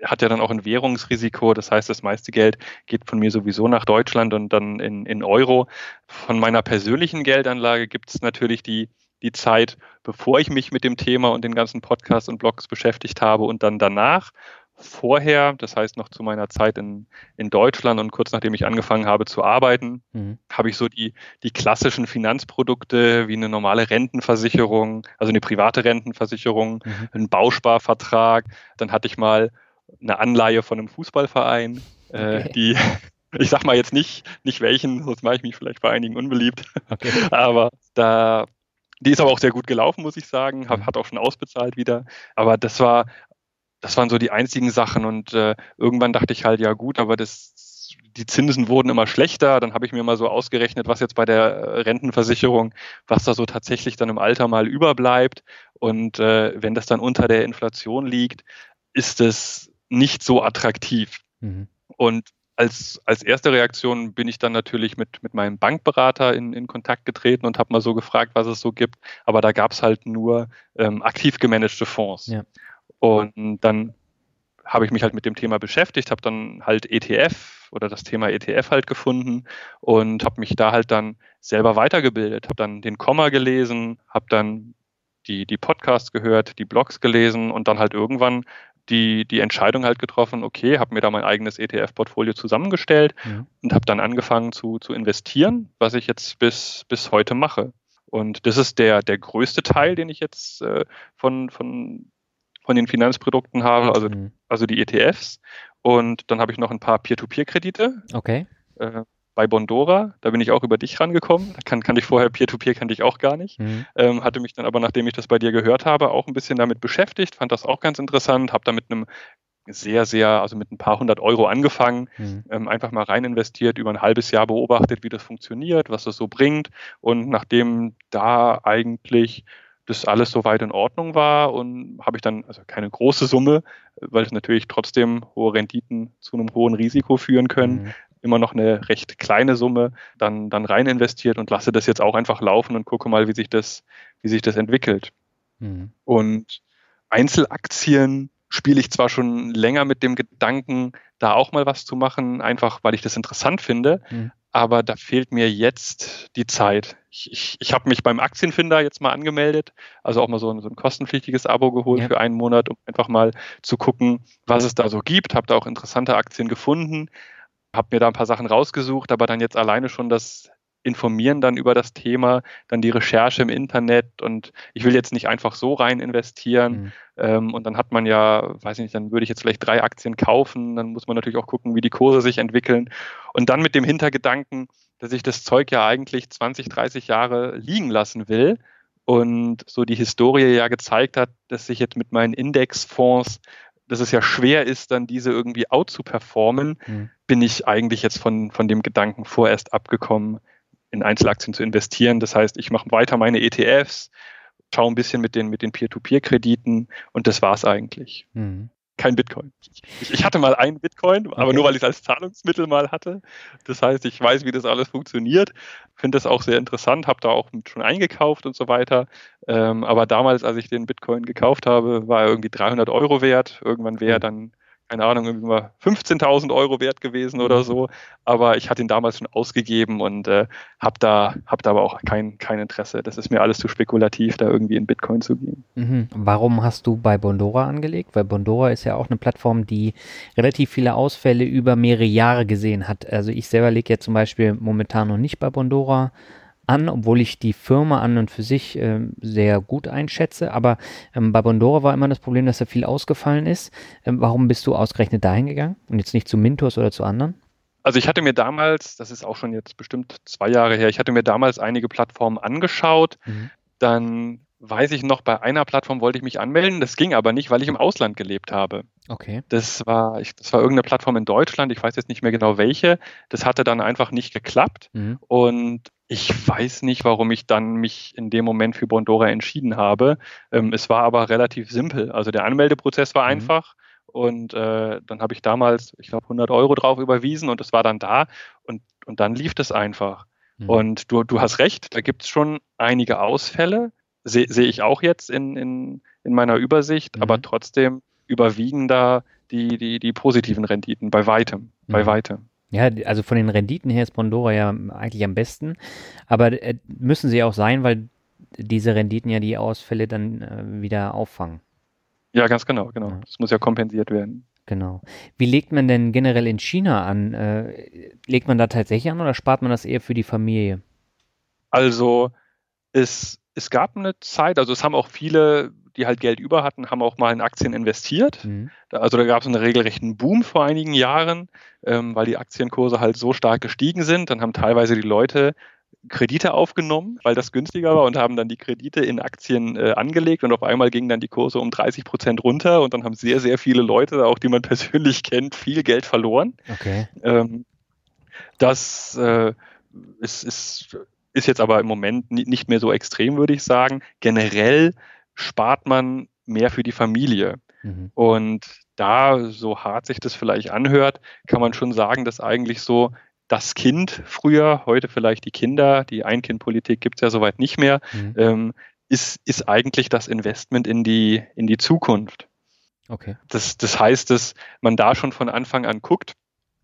hat ja dann auch ein Währungsrisiko. Das heißt, das meiste Geld geht von mir sowieso nach Deutschland und dann in, in Euro. Von meiner persönlichen Geldanlage gibt es natürlich die, die Zeit, bevor ich mich mit dem Thema und den ganzen Podcasts und Blogs beschäftigt habe und dann danach. Vorher, das heißt noch zu meiner Zeit in, in Deutschland und kurz nachdem ich angefangen habe zu arbeiten, mhm. habe ich so die, die klassischen Finanzprodukte wie eine normale Rentenversicherung, also eine private Rentenversicherung, mhm. einen Bausparvertrag. Dann hatte ich mal eine Anleihe von einem Fußballverein, äh, okay. die, ich sag mal jetzt nicht, nicht welchen, sonst mache ich mich vielleicht bei einigen unbeliebt. Okay. Aber da, die ist aber auch sehr gut gelaufen, muss ich sagen, hat, mhm. hat auch schon ausbezahlt wieder. Aber das war das waren so die einzigen Sachen und äh, irgendwann dachte ich halt, ja gut, aber das, die Zinsen wurden immer schlechter. Dann habe ich mir mal so ausgerechnet, was jetzt bei der äh, Rentenversicherung, was da so tatsächlich dann im Alter mal überbleibt. Und äh, wenn das dann unter der Inflation liegt, ist es nicht so attraktiv. Mhm. Und als, als erste Reaktion bin ich dann natürlich mit, mit meinem Bankberater in, in Kontakt getreten und habe mal so gefragt, was es so gibt. Aber da gab es halt nur ähm, aktiv gemanagte Fonds. Ja. Und dann habe ich mich halt mit dem Thema beschäftigt, habe dann halt ETF oder das Thema ETF halt gefunden und habe mich da halt dann selber weitergebildet, habe dann den Komma gelesen, habe dann die, die Podcasts gehört, die Blogs gelesen und dann halt irgendwann die, die Entscheidung halt getroffen, okay, habe mir da mein eigenes ETF-Portfolio zusammengestellt ja. und habe dann angefangen zu, zu investieren, was ich jetzt bis, bis heute mache. Und das ist der, der größte Teil, den ich jetzt äh, von, von, von den Finanzprodukten habe, also, mhm. also die ETFs. Und dann habe ich noch ein paar Peer-to-Peer-Kredite. Okay. Äh, bei Bondora, da bin ich auch über dich rangekommen. Da kann, kann ich vorher Peer-to-Peer kannte ich auch gar nicht. Mhm. Ähm, hatte mich dann aber, nachdem ich das bei dir gehört habe, auch ein bisschen damit beschäftigt, fand das auch ganz interessant, habe da mit einem sehr, sehr, also mit ein paar hundert Euro angefangen, mhm. ähm, einfach mal rein investiert, über ein halbes Jahr beobachtet, wie das funktioniert, was das so bringt. Und nachdem da eigentlich das alles soweit in Ordnung war und habe ich dann, also keine große Summe, weil es natürlich trotzdem hohe Renditen zu einem hohen Risiko führen können, mhm immer noch eine recht kleine Summe dann, dann rein investiert und lasse das jetzt auch einfach laufen und gucke mal, wie sich das, wie sich das entwickelt. Mhm. Und Einzelaktien spiele ich zwar schon länger mit dem Gedanken, da auch mal was zu machen, einfach weil ich das interessant finde, mhm. aber da fehlt mir jetzt die Zeit. Ich, ich, ich habe mich beim Aktienfinder jetzt mal angemeldet, also auch mal so ein, so ein kostenpflichtiges Abo geholt ja. für einen Monat, um einfach mal zu gucken, was es da so gibt. Habe da auch interessante Aktien gefunden, habe mir da ein paar Sachen rausgesucht, aber dann jetzt alleine schon das Informieren dann über das Thema, dann die Recherche im Internet und ich will jetzt nicht einfach so rein investieren. Mhm. Ähm, und dann hat man ja, weiß ich nicht, dann würde ich jetzt vielleicht drei Aktien kaufen, dann muss man natürlich auch gucken, wie die Kurse sich entwickeln. Und dann mit dem Hintergedanken, dass ich das Zeug ja eigentlich 20, 30 Jahre liegen lassen will. Und so die Historie ja gezeigt hat, dass ich jetzt mit meinen Indexfonds dass es ja schwer ist, dann diese irgendwie out zu performen, mhm. Bin ich eigentlich jetzt von, von dem Gedanken vorerst abgekommen, in Einzelaktien zu investieren. Das heißt, ich mache weiter meine ETFs, schaue ein bisschen mit den, mit den Peer-to-Peer-Krediten und das war's eigentlich. Mhm kein Bitcoin. Ich, ich, hatte mal einen Bitcoin, aber okay. nur weil ich es als Zahlungsmittel mal hatte. Das heißt, ich weiß, wie das alles funktioniert, finde das auch sehr interessant, habe da auch schon eingekauft und so weiter. Ähm, aber damals, als ich den Bitcoin gekauft habe, war er irgendwie 300 Euro wert. Irgendwann wäre hm. dann keine Ahnung, irgendwie mal 15.000 Euro wert gewesen oder so. Aber ich hatte ihn damals schon ausgegeben und äh, habe da, hab da aber auch kein, kein Interesse. Das ist mir alles zu spekulativ, da irgendwie in Bitcoin zu gehen. Mhm. Warum hast du bei Bondora angelegt? Weil Bondora ist ja auch eine Plattform, die relativ viele Ausfälle über mehrere Jahre gesehen hat. Also ich selber lege ja zum Beispiel momentan noch nicht bei Bondora an, obwohl ich die Firma an und für sich äh, sehr gut einschätze. Aber ähm, bei Bondora war immer das Problem, dass da viel ausgefallen ist. Ähm, warum bist du ausgerechnet dahin gegangen und jetzt nicht zu Mintos oder zu anderen? Also ich hatte mir damals, das ist auch schon jetzt bestimmt zwei Jahre her, ich hatte mir damals einige Plattformen angeschaut. Mhm. Dann weiß ich noch, bei einer Plattform wollte ich mich anmelden. Das ging aber nicht, weil ich im Ausland gelebt habe. Okay. Das war, ich, das war irgendeine Plattform in Deutschland. Ich weiß jetzt nicht mehr genau welche. Das hatte dann einfach nicht geklappt. Mhm. Und ich weiß nicht, warum ich dann mich in dem Moment für Bondora entschieden habe. Ähm, es war aber relativ simpel. Also der Anmeldeprozess war mhm. einfach. Und äh, dann habe ich damals, ich glaube, 100 Euro drauf überwiesen und es war dann da. Und, und dann lief das einfach. Mhm. Und du, du hast recht, da gibt es schon einige Ausfälle sehe seh ich auch jetzt in, in, in meiner Übersicht, mhm. aber trotzdem überwiegen da die, die, die positiven Renditen bei weitem, mhm. bei weitem. Ja, also von den Renditen her ist Bondora ja eigentlich am besten, aber äh, müssen sie auch sein, weil diese Renditen ja die Ausfälle dann äh, wieder auffangen. Ja, ganz genau, genau. Ja. Das muss ja kompensiert werden. Genau. Wie legt man denn generell in China an? Äh, legt man da tatsächlich an oder spart man das eher für die Familie? Also es es gab eine Zeit, also es haben auch viele, die halt Geld über hatten, haben auch mal in Aktien investiert. Mhm. Also da gab es einen regelrechten Boom vor einigen Jahren, ähm, weil die Aktienkurse halt so stark gestiegen sind. Dann haben teilweise die Leute Kredite aufgenommen, weil das günstiger war und haben dann die Kredite in Aktien äh, angelegt und auf einmal gingen dann die Kurse um 30 Prozent runter und dann haben sehr, sehr viele Leute, auch die man persönlich kennt, viel Geld verloren. Okay. Ähm, das äh, ist, ist, ist jetzt aber im Moment nicht mehr so extrem, würde ich sagen. Generell spart man mehr für die Familie. Mhm. Und da, so hart sich das vielleicht anhört, kann man schon sagen, dass eigentlich so das Kind früher, heute vielleicht die Kinder, die Ein-Kind-Politik gibt es ja soweit nicht mehr, mhm. ähm, ist, ist eigentlich das Investment in die, in die Zukunft. Okay. Das, das heißt, dass man da schon von Anfang an guckt,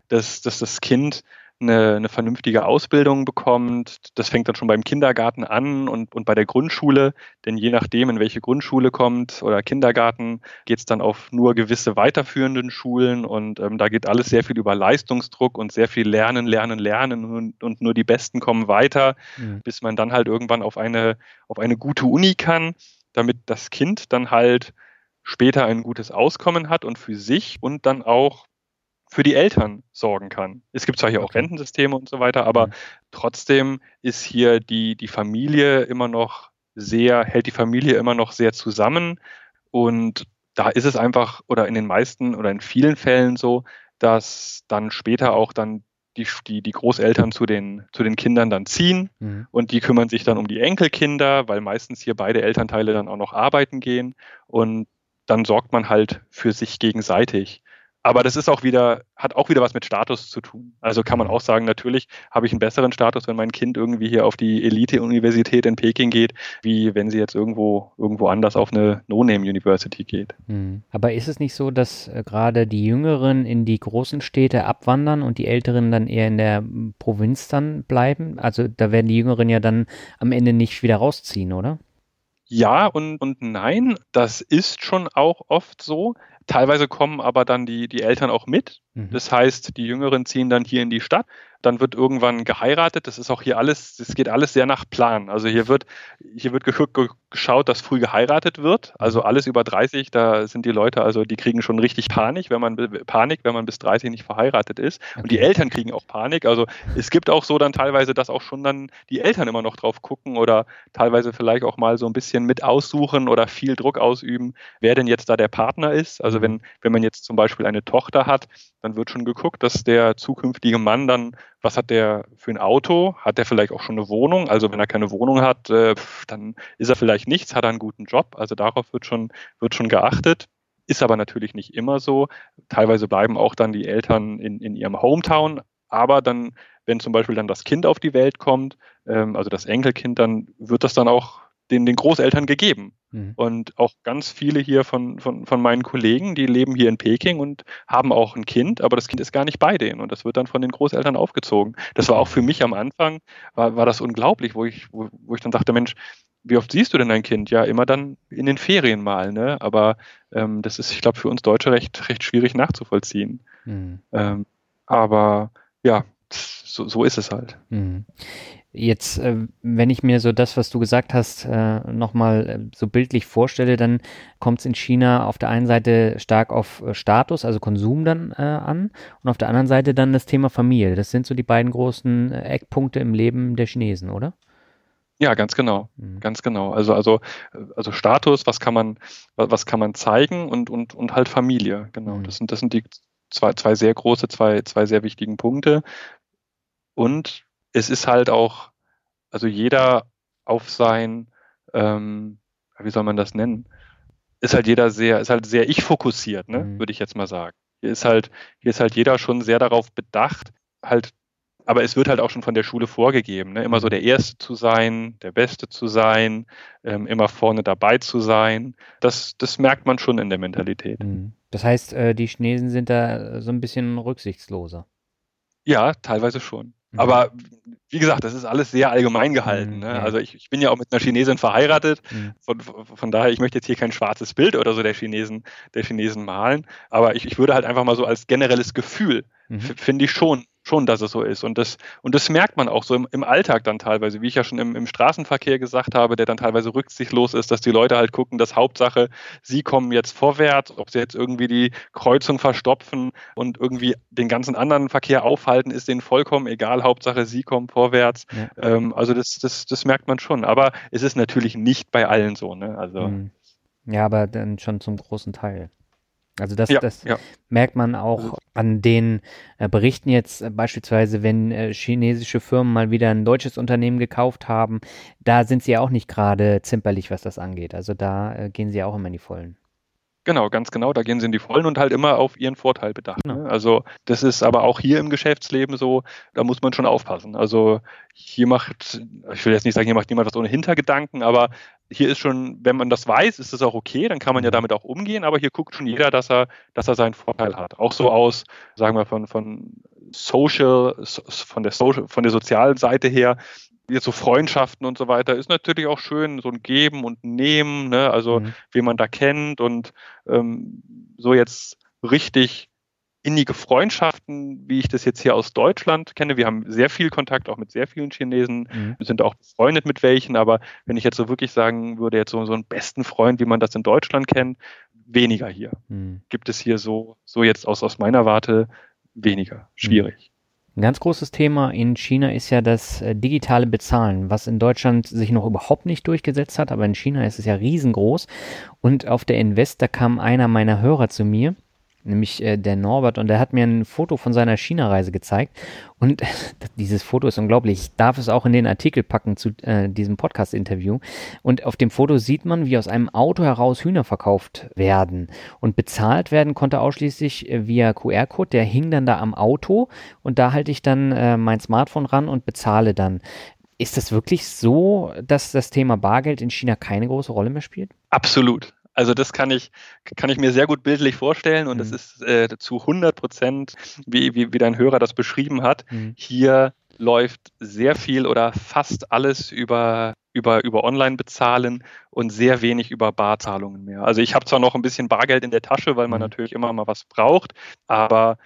dass, dass das Kind eine, eine vernünftige Ausbildung bekommt. Das fängt dann schon beim Kindergarten an und, und bei der Grundschule, denn je nachdem, in welche Grundschule kommt oder Kindergarten, geht es dann auf nur gewisse weiterführenden Schulen und ähm, da geht alles sehr viel über Leistungsdruck und sehr viel Lernen, Lernen, Lernen und, und nur die Besten kommen weiter, mhm. bis man dann halt irgendwann auf eine, auf eine gute Uni kann, damit das Kind dann halt später ein gutes Auskommen hat und für sich und dann auch für die Eltern sorgen kann. Es gibt zwar hier auch Rentensysteme und so weiter, aber mhm. trotzdem ist hier die, die Familie immer noch sehr, hält die Familie immer noch sehr zusammen und da ist es einfach oder in den meisten oder in vielen Fällen so, dass dann später auch dann die, die, die Großeltern zu den, zu den Kindern dann ziehen mhm. und die kümmern sich dann um die Enkelkinder, weil meistens hier beide Elternteile dann auch noch arbeiten gehen und dann sorgt man halt für sich gegenseitig. Aber das ist auch wieder, hat auch wieder was mit Status zu tun. Also kann man mhm. auch sagen, natürlich habe ich einen besseren Status, wenn mein Kind irgendwie hier auf die Elite-Universität in Peking geht, wie wenn sie jetzt irgendwo, irgendwo anders auf eine No-Name-University geht. Mhm. Aber ist es nicht so, dass äh, gerade die Jüngeren in die großen Städte abwandern und die Älteren dann eher in der Provinz dann bleiben? Also da werden die Jüngeren ja dann am Ende nicht wieder rausziehen, oder? Ja und, und nein, das ist schon auch oft so. Teilweise kommen aber dann die, die Eltern auch mit. Mhm. Das heißt, die Jüngeren ziehen dann hier in die Stadt dann wird irgendwann geheiratet. Das ist auch hier alles, es geht alles sehr nach Plan. Also hier wird, hier wird geschaut, dass früh geheiratet wird. Also mhm. alles über 30, da sind die Leute, also die kriegen schon richtig Panik, wenn man Panik, wenn man bis 30 nicht verheiratet ist. Und die Eltern kriegen auch Panik. Also es gibt auch so dann teilweise, dass auch schon dann die Eltern immer noch drauf gucken oder teilweise vielleicht auch mal so ein bisschen mit aussuchen oder viel Druck ausüben, wer denn jetzt da der Partner ist. Also mhm. wenn, wenn man jetzt zum Beispiel eine Tochter hat, dann wird schon geguckt, dass der zukünftige Mann dann was hat der für ein Auto? Hat der vielleicht auch schon eine Wohnung? Also wenn er keine Wohnung hat, äh, dann ist er vielleicht nichts, hat er einen guten Job. Also darauf wird schon, wird schon geachtet. Ist aber natürlich nicht immer so. Teilweise bleiben auch dann die Eltern in, in ihrem Hometown. Aber dann, wenn zum Beispiel dann das Kind auf die Welt kommt, ähm, also das Enkelkind, dann wird das dann auch den, den Großeltern gegeben. Mhm. Und auch ganz viele hier von, von, von meinen Kollegen, die leben hier in Peking und haben auch ein Kind, aber das Kind ist gar nicht bei denen und das wird dann von den Großeltern aufgezogen. Das war auch für mich am Anfang, war, war das unglaublich, wo ich, wo, wo ich dann dachte, Mensch, wie oft siehst du denn dein Kind? Ja, immer dann in den Ferien mal, ne? Aber ähm, das ist, ich glaube, für uns Deutsche recht, recht schwierig nachzuvollziehen. Mhm. Ähm, aber ja, so, so ist es halt. Mhm. Jetzt, äh, wenn ich mir so das, was du gesagt hast, äh, nochmal äh, so bildlich vorstelle, dann kommt es in China auf der einen Seite stark auf Status, also Konsum dann an und auf der anderen Seite dann das Thema Familie. Das sind so die beiden großen Eckpunkte im Leben der Chinesen, oder? Ja, ganz genau, mhm. ganz genau. Also, also, also Status, was kann man, was kann man zeigen und, und, und halt Familie, genau. Mhm. Das sind, das sind die zwei, zwei sehr große, zwei, zwei sehr wichtigen Punkte. Und es ist halt auch, also jeder auf sein, ähm, wie soll man das nennen? Ist halt jeder sehr, ist halt sehr ich-fokussiert, ne? Mhm. würde ich jetzt mal sagen. Hier ist halt, hier ist halt jeder schon sehr darauf bedacht, halt, aber es wird halt auch schon von der Schule vorgegeben, ne? immer so der Erste zu sein, der Beste zu sein, ähm, immer vorne dabei zu sein. Das, das merkt man schon in der Mentalität. Mhm. Das heißt, äh, die Chinesen sind da so ein bisschen rücksichtsloser. Ja, teilweise schon. Mhm. Aber wie gesagt, das ist alles sehr allgemein gehalten. Ne? Also ich, ich, bin ja auch mit einer Chinesin verheiratet. Mhm. Von, von, daher, ich möchte jetzt hier kein schwarzes Bild oder so der Chinesen, der Chinesen malen. Aber ich, ich würde halt einfach mal so als generelles Gefühl, mhm. finde ich schon, schon, dass es so ist. Und das, und das merkt man auch so im, im Alltag dann teilweise, wie ich ja schon im, im Straßenverkehr gesagt habe, der dann teilweise rücksichtslos ist, dass die Leute halt gucken, dass Hauptsache, sie kommen jetzt vorwärts, ob sie jetzt irgendwie die Kreuzung verstopfen und irgendwie den ganzen anderen Verkehr aufhalten, ist denen vollkommen egal. Hauptsache, sie kommen vorwärts. Ja. Ähm, also das, das, das merkt man schon. Aber es ist natürlich nicht bei allen so. Ne? Also, hm. ja, aber dann schon zum großen Teil. Also das, ja, das ja. merkt man auch also an den äh, Berichten jetzt äh, beispielsweise, wenn äh, chinesische Firmen mal wieder ein deutsches Unternehmen gekauft haben, da sind sie ja auch nicht gerade zimperlich, was das angeht. Also da äh, gehen sie auch immer in die Vollen. Genau, ganz genau. Da gehen sie in die Vollen und halt immer auf ihren Vorteil bedacht. Genau. Ne? Also das ist aber auch hier im Geschäftsleben so, da muss man schon aufpassen. Also hier macht, ich will jetzt nicht sagen, hier macht niemand was ohne Hintergedanken, aber hier ist schon, wenn man das weiß, ist das auch okay, dann kann man ja mhm. damit auch umgehen, aber hier guckt schon jeder, dass er, dass er seinen Vorteil hat. Auch so aus, sagen wir, von, von Social, von der Social, von der sozialen Seite her, jetzt so Freundschaften und so weiter, ist natürlich auch schön, so ein Geben und Nehmen, ne? also mhm. wie man da kennt und ähm, so jetzt richtig innige Freundschaften, wie ich das jetzt hier aus Deutschland kenne. Wir haben sehr viel Kontakt auch mit sehr vielen Chinesen, mhm. wir sind auch befreundet mit welchen, aber wenn ich jetzt so wirklich sagen würde, jetzt so, so einen besten Freund, wie man das in Deutschland kennt, weniger hier. Mhm. Gibt es hier so, so jetzt aus, aus meiner Warte weniger. Schwierig. Ein ganz großes Thema in China ist ja das äh, digitale Bezahlen, was in Deutschland sich noch überhaupt nicht durchgesetzt hat, aber in China ist es ja riesengroß. Und auf der Invest, da kam einer meiner Hörer zu mir nämlich äh, der Norbert, und der hat mir ein Foto von seiner China-Reise gezeigt. Und dieses Foto ist unglaublich. Ich darf es auch in den Artikel packen zu äh, diesem Podcast-Interview. Und auf dem Foto sieht man, wie aus einem Auto heraus Hühner verkauft werden. Und bezahlt werden konnte ausschließlich äh, via QR-Code. Der hing dann da am Auto und da halte ich dann äh, mein Smartphone ran und bezahle dann. Ist das wirklich so, dass das Thema Bargeld in China keine große Rolle mehr spielt? Absolut. Also das kann ich, kann ich mir sehr gut bildlich vorstellen und mhm. das ist äh, zu 100 Prozent, wie, wie, wie dein Hörer das beschrieben hat. Mhm. Hier läuft sehr viel oder fast alles über, über, über Online-Bezahlen und sehr wenig über Barzahlungen mehr. Also ich habe zwar noch ein bisschen Bargeld in der Tasche, weil man mhm. natürlich immer mal was braucht, aber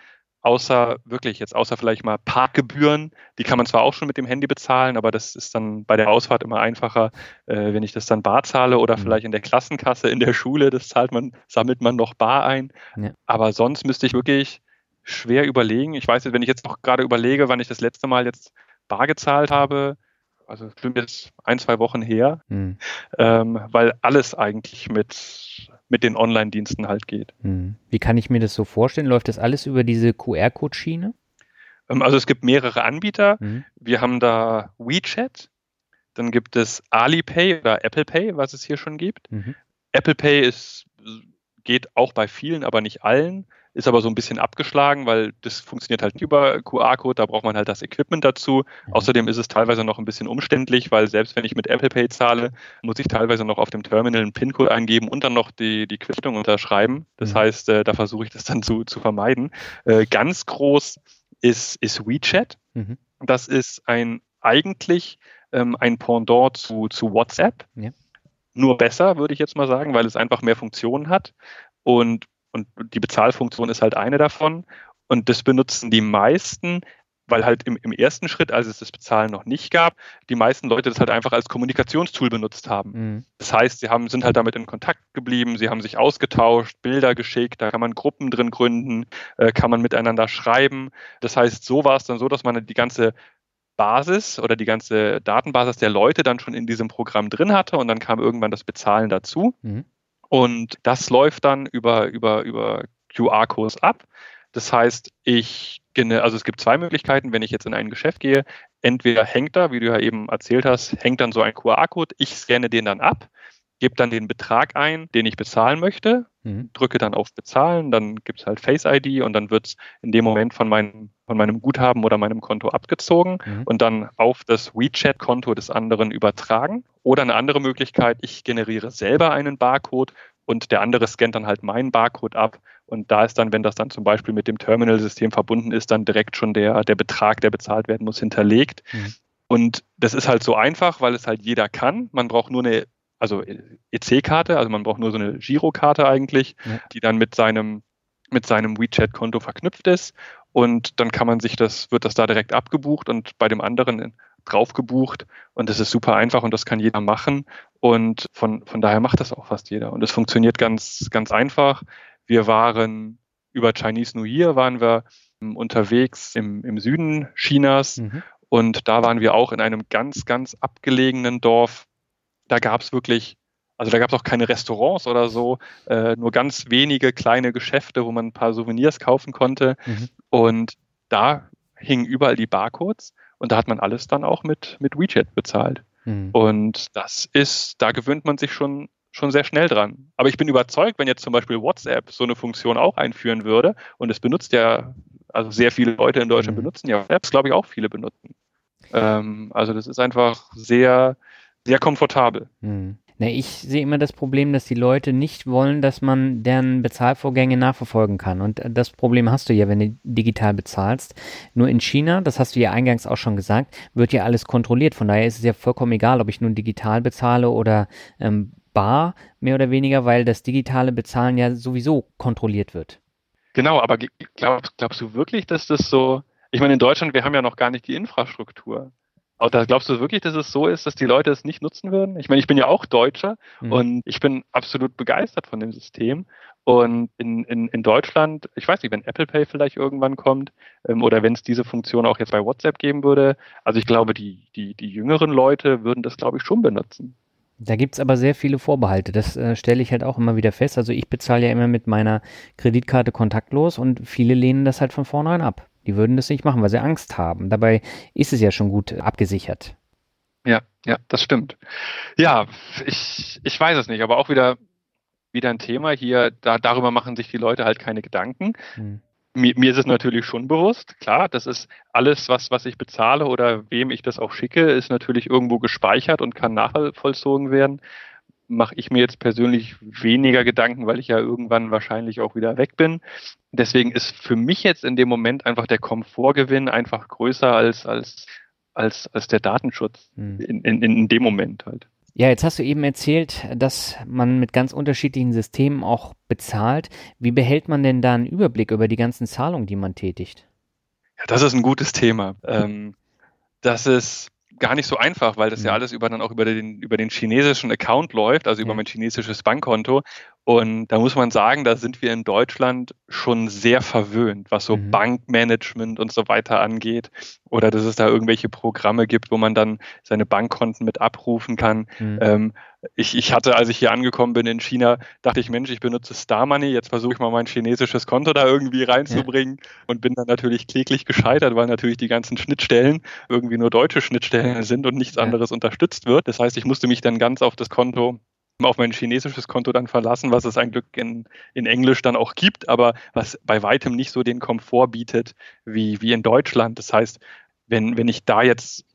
außer wirklich jetzt, außer vielleicht mal Parkgebühren, die kann man zwar auch schon mit dem Handy bezahlen, aber das ist dann bei der Ausfahrt immer einfacher, äh, wenn ich das dann bar zahle oder mhm. vielleicht in der Klassenkasse in der Schule, das zahlt man, sammelt man noch bar ein. Ja. Aber sonst müsste ich wirklich schwer überlegen. Ich weiß nicht, wenn ich jetzt noch gerade überlege, wann ich das letzte Mal jetzt bar gezahlt habe, also stimmt jetzt ein, zwei Wochen her, mhm. ähm, weil alles eigentlich mit mit den Online-Diensten halt geht. Hm. Wie kann ich mir das so vorstellen? Läuft das alles über diese QR-Code-Schiene? Ähm, also es gibt mehrere Anbieter. Mhm. Wir haben da WeChat, dann gibt es Alipay oder Apple Pay, was es hier schon gibt. Mhm. Apple Pay ist, geht auch bei vielen, aber nicht allen ist aber so ein bisschen abgeschlagen, weil das funktioniert halt über QR-Code, da braucht man halt das Equipment dazu. Mhm. Außerdem ist es teilweise noch ein bisschen umständlich, weil selbst wenn ich mit Apple Pay zahle, muss ich teilweise noch auf dem Terminal einen PIN-Code eingeben und dann noch die, die Quittung unterschreiben. Das mhm. heißt, äh, da versuche ich das dann zu, zu vermeiden. Äh, ganz groß ist, ist WeChat. Mhm. Das ist ein eigentlich ähm, ein Pendant zu, zu WhatsApp. Ja. Nur besser, würde ich jetzt mal sagen, weil es einfach mehr Funktionen hat. Und und die Bezahlfunktion ist halt eine davon. Und das benutzen die meisten, weil halt im, im, ersten Schritt, als es das Bezahlen noch nicht gab, die meisten Leute das halt einfach als Kommunikationstool benutzt haben. Mhm. Das heißt, sie haben, sind halt damit in Kontakt geblieben, sie haben sich ausgetauscht, Bilder geschickt, da kann man Gruppen drin gründen, äh, kann man miteinander schreiben. Das heißt, so war es dann so, dass man die ganze Basis oder die ganze Datenbasis der Leute dann schon in diesem Programm drin hatte und dann kam irgendwann das Bezahlen dazu. Mhm. Und das läuft dann über, über, über QR-Codes ab. Das heißt, ich, also es gibt zwei Möglichkeiten, wenn ich jetzt in ein Geschäft gehe. Entweder hängt da, wie du ja eben erzählt hast, hängt dann so ein QR-Code, ich scanne den dann ab gebe dann den Betrag ein, den ich bezahlen möchte, mhm. drücke dann auf Bezahlen, dann gibt es halt Face ID und dann wird es in dem Moment von meinem, von meinem Guthaben oder meinem Konto abgezogen mhm. und dann auf das WeChat-Konto des anderen übertragen. Oder eine andere Möglichkeit, ich generiere selber einen Barcode und der andere scannt dann halt meinen Barcode ab. Und da ist dann, wenn das dann zum Beispiel mit dem Terminal-System verbunden ist, dann direkt schon der, der Betrag, der bezahlt werden muss, hinterlegt. Mhm. Und das ist halt so einfach, weil es halt jeder kann. Man braucht nur eine also EC-Karte, also man braucht nur so eine Girokarte eigentlich, ja. die dann mit seinem, mit seinem WeChat-Konto verknüpft ist. und dann kann man sich das, wird das da direkt abgebucht und bei dem anderen drauf gebucht und das ist super einfach und das kann jeder machen und von, von daher macht das auch fast jeder und es funktioniert ganz, ganz einfach. Wir waren über Chinese New Year waren wir ähm, unterwegs im, im Süden Chinas mhm. und da waren wir auch in einem ganz, ganz abgelegenen Dorf. Da gab es wirklich also da gab es auch keine Restaurants oder so, äh, nur ganz wenige kleine Geschäfte, wo man ein paar Souvenirs kaufen konnte. Mhm. Und da hingen überall die Barcodes und da hat man alles dann auch mit, mit WeChat bezahlt. Mhm. Und das ist, da gewöhnt man sich schon, schon sehr schnell dran. Aber ich bin überzeugt, wenn jetzt zum Beispiel WhatsApp so eine Funktion auch einführen würde, und es benutzt ja, also sehr viele Leute in Deutschland mhm. benutzen ja Apps, glaube ich, auch viele benutzen. Ähm, also das ist einfach sehr, sehr komfortabel. Mhm. Na, ich sehe immer das Problem, dass die Leute nicht wollen, dass man deren Bezahlvorgänge nachverfolgen kann. Und das Problem hast du ja, wenn du digital bezahlst. Nur in China, das hast du ja eingangs auch schon gesagt, wird ja alles kontrolliert. Von daher ist es ja vollkommen egal, ob ich nun digital bezahle oder ähm, bar, mehr oder weniger, weil das digitale Bezahlen ja sowieso kontrolliert wird. Genau, aber glaubst, glaubst du wirklich, dass das so, ich meine, in Deutschland, wir haben ja noch gar nicht die Infrastruktur. Aber da glaubst du wirklich, dass es so ist, dass die Leute es nicht nutzen würden? Ich meine, ich bin ja auch Deutscher mhm. und ich bin absolut begeistert von dem System. Und in, in, in Deutschland, ich weiß nicht, wenn Apple Pay vielleicht irgendwann kommt ähm, oder wenn es diese Funktion auch jetzt bei WhatsApp geben würde, also ich glaube, die, die, die jüngeren Leute würden das, glaube ich, schon benutzen. Da gibt's aber sehr viele Vorbehalte. Das äh, stelle ich halt auch immer wieder fest. Also ich bezahle ja immer mit meiner Kreditkarte kontaktlos und viele lehnen das halt von vornherein ab. Die würden das nicht machen, weil sie Angst haben. Dabei ist es ja schon gut abgesichert. Ja, ja, das stimmt. Ja, ich, ich weiß es nicht, aber auch wieder, wieder ein Thema hier, da, darüber machen sich die Leute halt keine Gedanken. Hm. Mir, mir ist es natürlich schon bewusst, klar, das ist alles, was, was ich bezahle oder wem ich das auch schicke, ist natürlich irgendwo gespeichert und kann nachvollzogen werden mache ich mir jetzt persönlich weniger Gedanken, weil ich ja irgendwann wahrscheinlich auch wieder weg bin. Deswegen ist für mich jetzt in dem Moment einfach der Komfortgewinn einfach größer als, als, als, als der Datenschutz hm. in, in, in dem Moment halt. Ja, jetzt hast du eben erzählt, dass man mit ganz unterschiedlichen Systemen auch bezahlt. Wie behält man denn da einen Überblick über die ganzen Zahlungen, die man tätigt? Ja, das ist ein gutes Thema. Ähm, das ist gar nicht so einfach, weil das ja mhm. alles über dann auch über den, über den chinesischen Account läuft, also über mein chinesisches Bankkonto. Und da muss man sagen, da sind wir in Deutschland schon sehr verwöhnt, was so mhm. Bankmanagement und so weiter angeht. Oder dass es da irgendwelche Programme gibt, wo man dann seine Bankkonten mit abrufen kann. Mhm. Ähm, ich, ich hatte, als ich hier angekommen bin in China, dachte ich, Mensch, ich benutze Star Money, jetzt versuche ich mal mein chinesisches Konto da irgendwie reinzubringen ja. und bin dann natürlich kläglich gescheitert, weil natürlich die ganzen Schnittstellen irgendwie nur deutsche Schnittstellen sind und nichts ja. anderes unterstützt wird. Das heißt, ich musste mich dann ganz auf das Konto auf mein chinesisches Konto dann verlassen, was es ein Glück in, in Englisch dann auch gibt, aber was bei weitem nicht so den Komfort bietet wie, wie in Deutschland. Das heißt, wenn, wenn ich da jetzt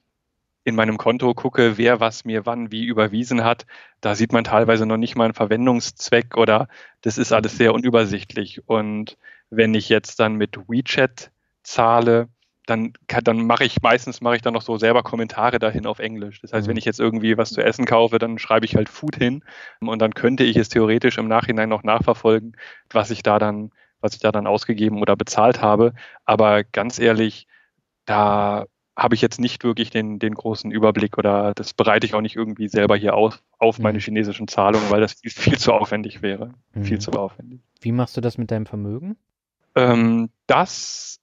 in meinem Konto gucke, wer was mir wann wie überwiesen hat, da sieht man teilweise noch nicht mal einen Verwendungszweck oder das ist alles sehr unübersichtlich. Und wenn ich jetzt dann mit WeChat zahle, dann, dann mache ich meistens mache ich dann noch so selber Kommentare dahin auf Englisch. Das heißt, wenn mhm. ich jetzt irgendwie was zu essen kaufe, dann schreibe ich halt Food hin und dann könnte ich es theoretisch im Nachhinein noch nachverfolgen, was ich da dann, was ich da dann ausgegeben oder bezahlt habe. Aber ganz ehrlich, da habe ich jetzt nicht wirklich den, den großen Überblick oder das bereite ich auch nicht irgendwie selber hier auf, auf meine mhm. chinesischen Zahlungen, weil das viel, viel zu aufwendig wäre. Mhm. Viel zu aufwendig. Wie machst du das mit deinem Vermögen? Ähm, das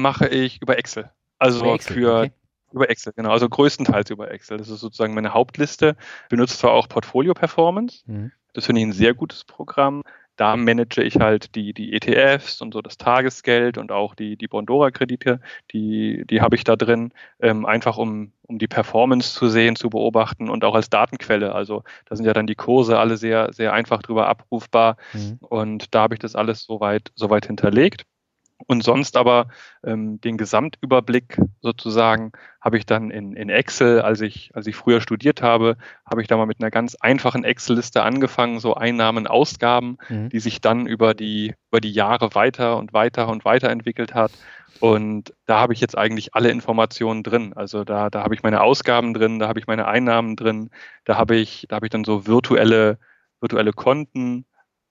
mache ich über Excel. Also über Excel, für okay. über Excel, genau. Also größtenteils über Excel. Das ist sozusagen meine Hauptliste. Benutze zwar auch Portfolio Performance. Mhm. Das finde ich ein sehr gutes Programm. Da manage ich halt die, die ETFs und so das Tagesgeld und auch die, die Bondora-Kredite, die, die habe ich da drin, ähm, einfach um, um die Performance zu sehen, zu beobachten und auch als Datenquelle. Also da sind ja dann die Kurse alle sehr, sehr einfach drüber abrufbar mhm. und da habe ich das alles soweit, soweit hinterlegt. Und sonst aber ähm, den Gesamtüberblick sozusagen habe ich dann in, in Excel, als ich, als ich früher studiert habe, habe ich da mal mit einer ganz einfachen Excel-Liste angefangen, so Einnahmen, Ausgaben, mhm. die sich dann über die, über die Jahre weiter und weiter und weiter entwickelt hat. Und da habe ich jetzt eigentlich alle Informationen drin. Also da, da habe ich meine Ausgaben drin, da habe ich meine Einnahmen drin, da habe ich, da habe ich dann so virtuelle, virtuelle Konten,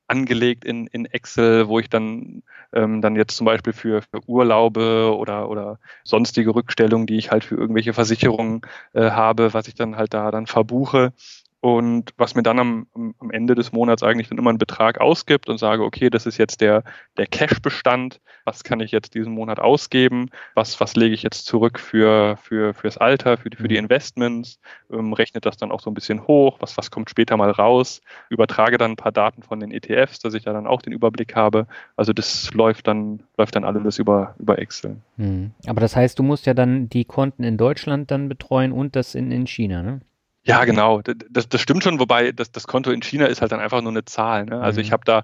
angelegt in, in Excel, wo ich dann, ähm, dann jetzt zum Beispiel für, für Urlaube oder, oder sonstige Rückstellungen, die ich halt für irgendwelche Versicherungen äh, habe, was ich dann halt da dann verbuche und was mir dann am, am Ende des Monats eigentlich dann immer einen Betrag ausgibt und sage, okay, das ist jetzt der, der Cash-Bestand, was kann ich jetzt diesen Monat ausgeben, was, was lege ich jetzt zurück für, für, fürs Alter, für die, für die mhm. Investments, ähm, rechnet das dann auch so ein bisschen hoch, was, was kommt später mal raus, übertrage dann ein paar Daten von den ETFs, dass ich da dann auch den Überblick habe. Also das läuft dann, läuft dann alles über, über Excel. Mhm. Aber das heißt, du musst ja dann die Konten in Deutschland dann betreuen und das in, in China, ne? Ja, genau. Das, das stimmt schon, wobei das, das Konto in China ist halt dann einfach nur eine Zahl. Ne? Also mhm. ich habe da,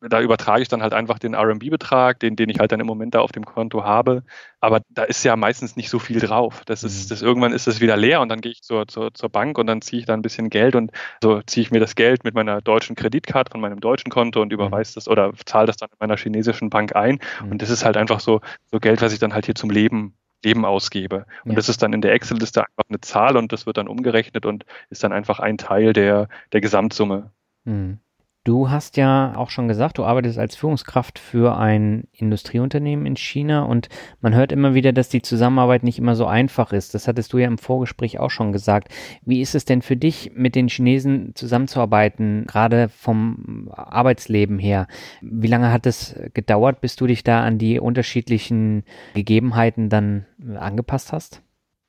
da übertrage ich dann halt einfach den RMB-Betrag, den, den ich halt dann im Moment da auf dem Konto habe. Aber da ist ja meistens nicht so viel drauf. Das ist, mhm. das, irgendwann ist es wieder leer und dann gehe ich zur, zur, zur Bank und dann ziehe ich da ein bisschen Geld und so ziehe ich mir das Geld mit meiner deutschen Kreditkarte von meinem deutschen Konto und mhm. überweise das oder zahle das dann in meiner chinesischen Bank ein. Mhm. Und das ist halt einfach so, so Geld, was ich dann halt hier zum Leben Leben ausgebe. Und ja. das ist dann in der Excel-Liste einfach eine Zahl und das wird dann umgerechnet und ist dann einfach ein Teil der, der Gesamtsumme. Mhm. Du hast ja auch schon gesagt, du arbeitest als Führungskraft für ein Industrieunternehmen in China und man hört immer wieder, dass die Zusammenarbeit nicht immer so einfach ist. Das hattest du ja im Vorgespräch auch schon gesagt. Wie ist es denn für dich, mit den Chinesen zusammenzuarbeiten, gerade vom Arbeitsleben her? Wie lange hat es gedauert, bis du dich da an die unterschiedlichen Gegebenheiten dann angepasst hast?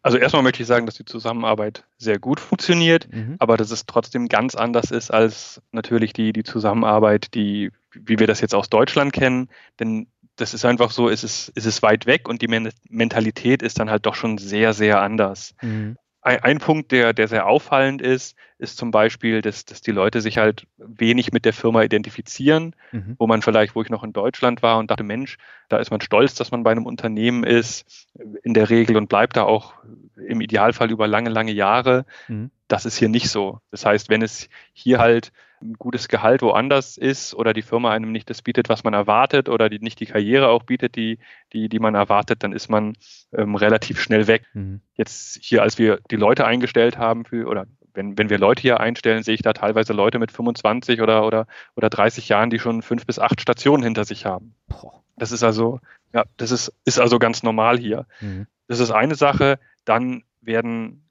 Also erstmal möchte ich sagen, dass die Zusammenarbeit sehr gut funktioniert, mhm. aber dass es trotzdem ganz anders ist als natürlich die, die Zusammenarbeit, die, wie wir das jetzt aus Deutschland kennen. Denn das ist einfach so, es ist, es ist weit weg und die Mentalität ist dann halt doch schon sehr, sehr anders. Mhm. Ein, Punkt, der, der sehr auffallend ist, ist zum Beispiel, dass, dass die Leute sich halt wenig mit der Firma identifizieren, mhm. wo man vielleicht, wo ich noch in Deutschland war und dachte, Mensch, da ist man stolz, dass man bei einem Unternehmen ist, in der Regel und bleibt da auch im Idealfall über lange, lange Jahre. Mhm. Das ist hier nicht so. Das heißt, wenn es hier halt ein gutes Gehalt woanders ist oder die Firma einem nicht das bietet, was man erwartet oder die nicht die Karriere auch bietet, die, die, die man erwartet, dann ist man ähm, relativ schnell weg. Mhm. Jetzt hier, als wir die Leute eingestellt haben für, oder wenn, wenn wir Leute hier einstellen, sehe ich da teilweise Leute mit 25 oder, oder, oder 30 Jahren, die schon fünf bis acht Stationen hinter sich haben. Das ist also, ja, das ist, ist also ganz normal hier. Mhm. Das ist eine Sache. Dann werden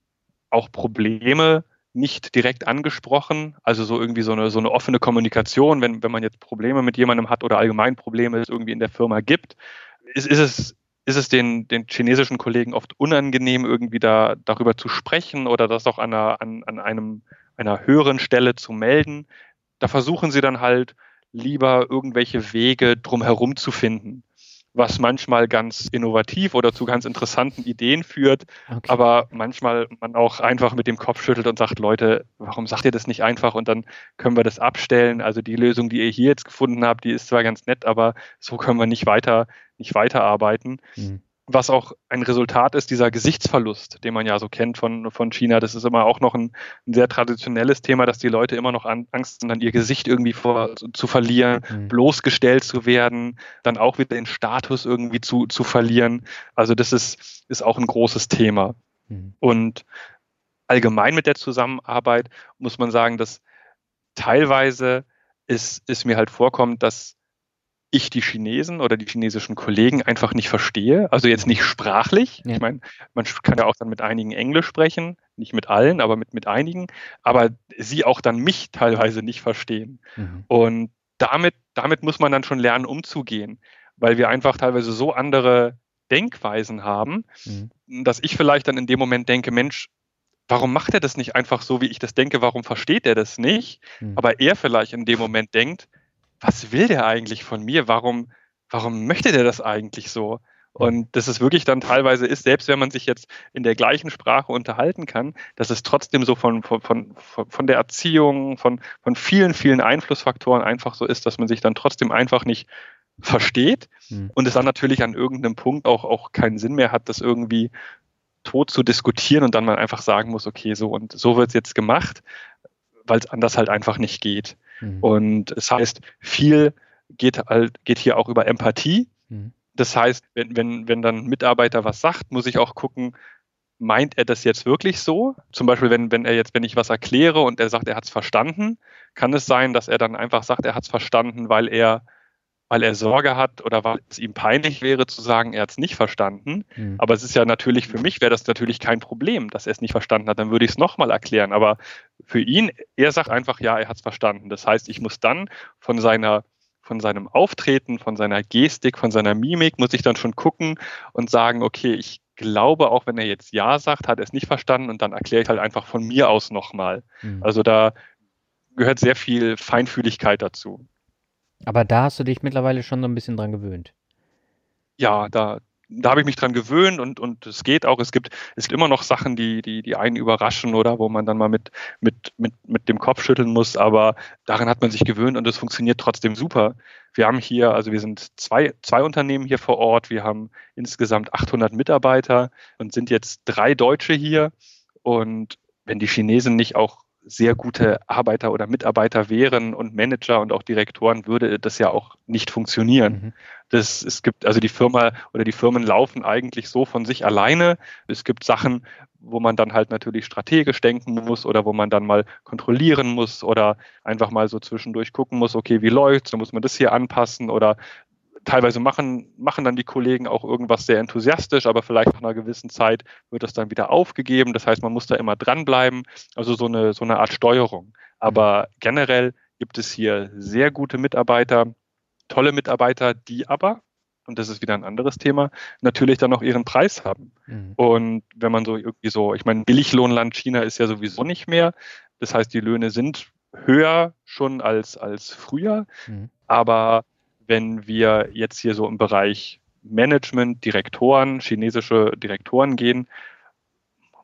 auch Probleme nicht direkt angesprochen, also so irgendwie so eine, so eine offene Kommunikation, wenn, wenn man jetzt Probleme mit jemandem hat oder allgemein Probleme es irgendwie in der Firma gibt, ist, ist es ist es den, den chinesischen Kollegen oft unangenehm, irgendwie da darüber zu sprechen oder das auch an einer, an, an einem, einer höheren Stelle zu melden. Da versuchen sie dann halt lieber irgendwelche Wege drumherum zu finden was manchmal ganz innovativ oder zu ganz interessanten Ideen führt, okay. aber manchmal man auch einfach mit dem Kopf schüttelt und sagt, Leute, warum sagt ihr das nicht einfach und dann können wir das abstellen. Also die Lösung, die ihr hier jetzt gefunden habt, die ist zwar ganz nett, aber so können wir nicht weiter, nicht weiterarbeiten. Mhm was auch ein Resultat ist, dieser Gesichtsverlust, den man ja so kennt von, von China. Das ist immer auch noch ein, ein sehr traditionelles Thema, dass die Leute immer noch an, Angst haben, dann ihr Gesicht irgendwie vor, zu verlieren, mhm. bloßgestellt zu werden, dann auch wieder den Status irgendwie zu, zu verlieren. Also das ist, ist auch ein großes Thema. Mhm. Und allgemein mit der Zusammenarbeit muss man sagen, dass teilweise ist, ist mir halt vorkommt, dass ich die Chinesen oder die chinesischen Kollegen einfach nicht verstehe. Also jetzt nicht sprachlich. Ja. Ich meine, man kann ja auch dann mit einigen Englisch sprechen, nicht mit allen, aber mit, mit einigen, aber sie auch dann mich teilweise nicht verstehen. Mhm. Und damit, damit muss man dann schon lernen, umzugehen, weil wir einfach teilweise so andere Denkweisen haben, mhm. dass ich vielleicht dann in dem Moment denke, Mensch, warum macht er das nicht einfach so, wie ich das denke? Warum versteht er das nicht? Mhm. Aber er vielleicht in dem Moment denkt, was will der eigentlich von mir? Warum, warum möchte der das eigentlich so? Und das ist wirklich dann teilweise ist, selbst wenn man sich jetzt in der gleichen Sprache unterhalten kann, dass es trotzdem so von, von, von, von der Erziehung, von, von vielen, vielen Einflussfaktoren einfach so ist, dass man sich dann trotzdem einfach nicht versteht mhm. und es dann natürlich an irgendeinem Punkt auch, auch keinen Sinn mehr hat, das irgendwie tot zu diskutieren und dann man einfach sagen muss, okay, so und so wird es jetzt gemacht, weil es anders halt einfach nicht geht. Mhm. Und es das heißt, viel geht, halt, geht hier auch über Empathie. Mhm. Das heißt, wenn, wenn, wenn dann ein Mitarbeiter was sagt, muss ich auch gucken, meint er das jetzt wirklich so? Zum Beispiel, wenn, wenn er jetzt, wenn ich was erkläre und er sagt, er hat es verstanden, kann es sein, dass er dann einfach sagt, er hat es verstanden, weil er, weil er Sorge hat oder weil es ihm peinlich wäre zu sagen, er hat es nicht verstanden. Mhm. Aber es ist ja natürlich, für mich wäre das natürlich kein Problem, dass er es nicht verstanden hat. Dann würde ich es nochmal erklären. Aber für ihn, er sagt einfach, ja, er hat es verstanden. Das heißt, ich muss dann von seiner von seinem Auftreten, von seiner Gestik, von seiner Mimik muss ich dann schon gucken und sagen, okay, ich glaube, auch wenn er jetzt Ja sagt, hat er es nicht verstanden und dann erkläre ich halt einfach von mir aus nochmal. Mhm. Also da gehört sehr viel Feinfühligkeit dazu. Aber da hast du dich mittlerweile schon so ein bisschen dran gewöhnt. Ja, da, da habe ich mich dran gewöhnt und, und es geht auch. Es gibt, es gibt immer noch Sachen, die, die, die einen überraschen oder wo man dann mal mit, mit, mit, mit dem Kopf schütteln muss, aber daran hat man sich gewöhnt und es funktioniert trotzdem super. Wir haben hier, also wir sind zwei, zwei Unternehmen hier vor Ort. Wir haben insgesamt 800 Mitarbeiter und sind jetzt drei Deutsche hier. Und wenn die Chinesen nicht auch sehr gute Arbeiter oder Mitarbeiter wären und Manager und auch Direktoren, würde das ja auch nicht funktionieren. Mhm. Das, es gibt, also die Firma oder die Firmen laufen eigentlich so von sich alleine. Es gibt Sachen, wo man dann halt natürlich strategisch denken muss oder wo man dann mal kontrollieren muss oder einfach mal so zwischendurch gucken muss, okay, wie läuft's, dann muss man das hier anpassen oder teilweise machen, machen dann die Kollegen auch irgendwas sehr enthusiastisch, aber vielleicht nach einer gewissen Zeit wird das dann wieder aufgegeben. Das heißt, man muss da immer dranbleiben. Also so eine, so eine Art Steuerung. Aber generell gibt es hier sehr gute Mitarbeiter, tolle Mitarbeiter, die aber, und das ist wieder ein anderes Thema, natürlich dann auch ihren Preis haben. Mhm. Und wenn man so irgendwie so, ich meine, Billiglohnland China ist ja sowieso nicht mehr. Das heißt, die Löhne sind höher schon als, als früher. Mhm. Aber wenn wir jetzt hier so im Bereich Management, Direktoren, chinesische Direktoren gehen,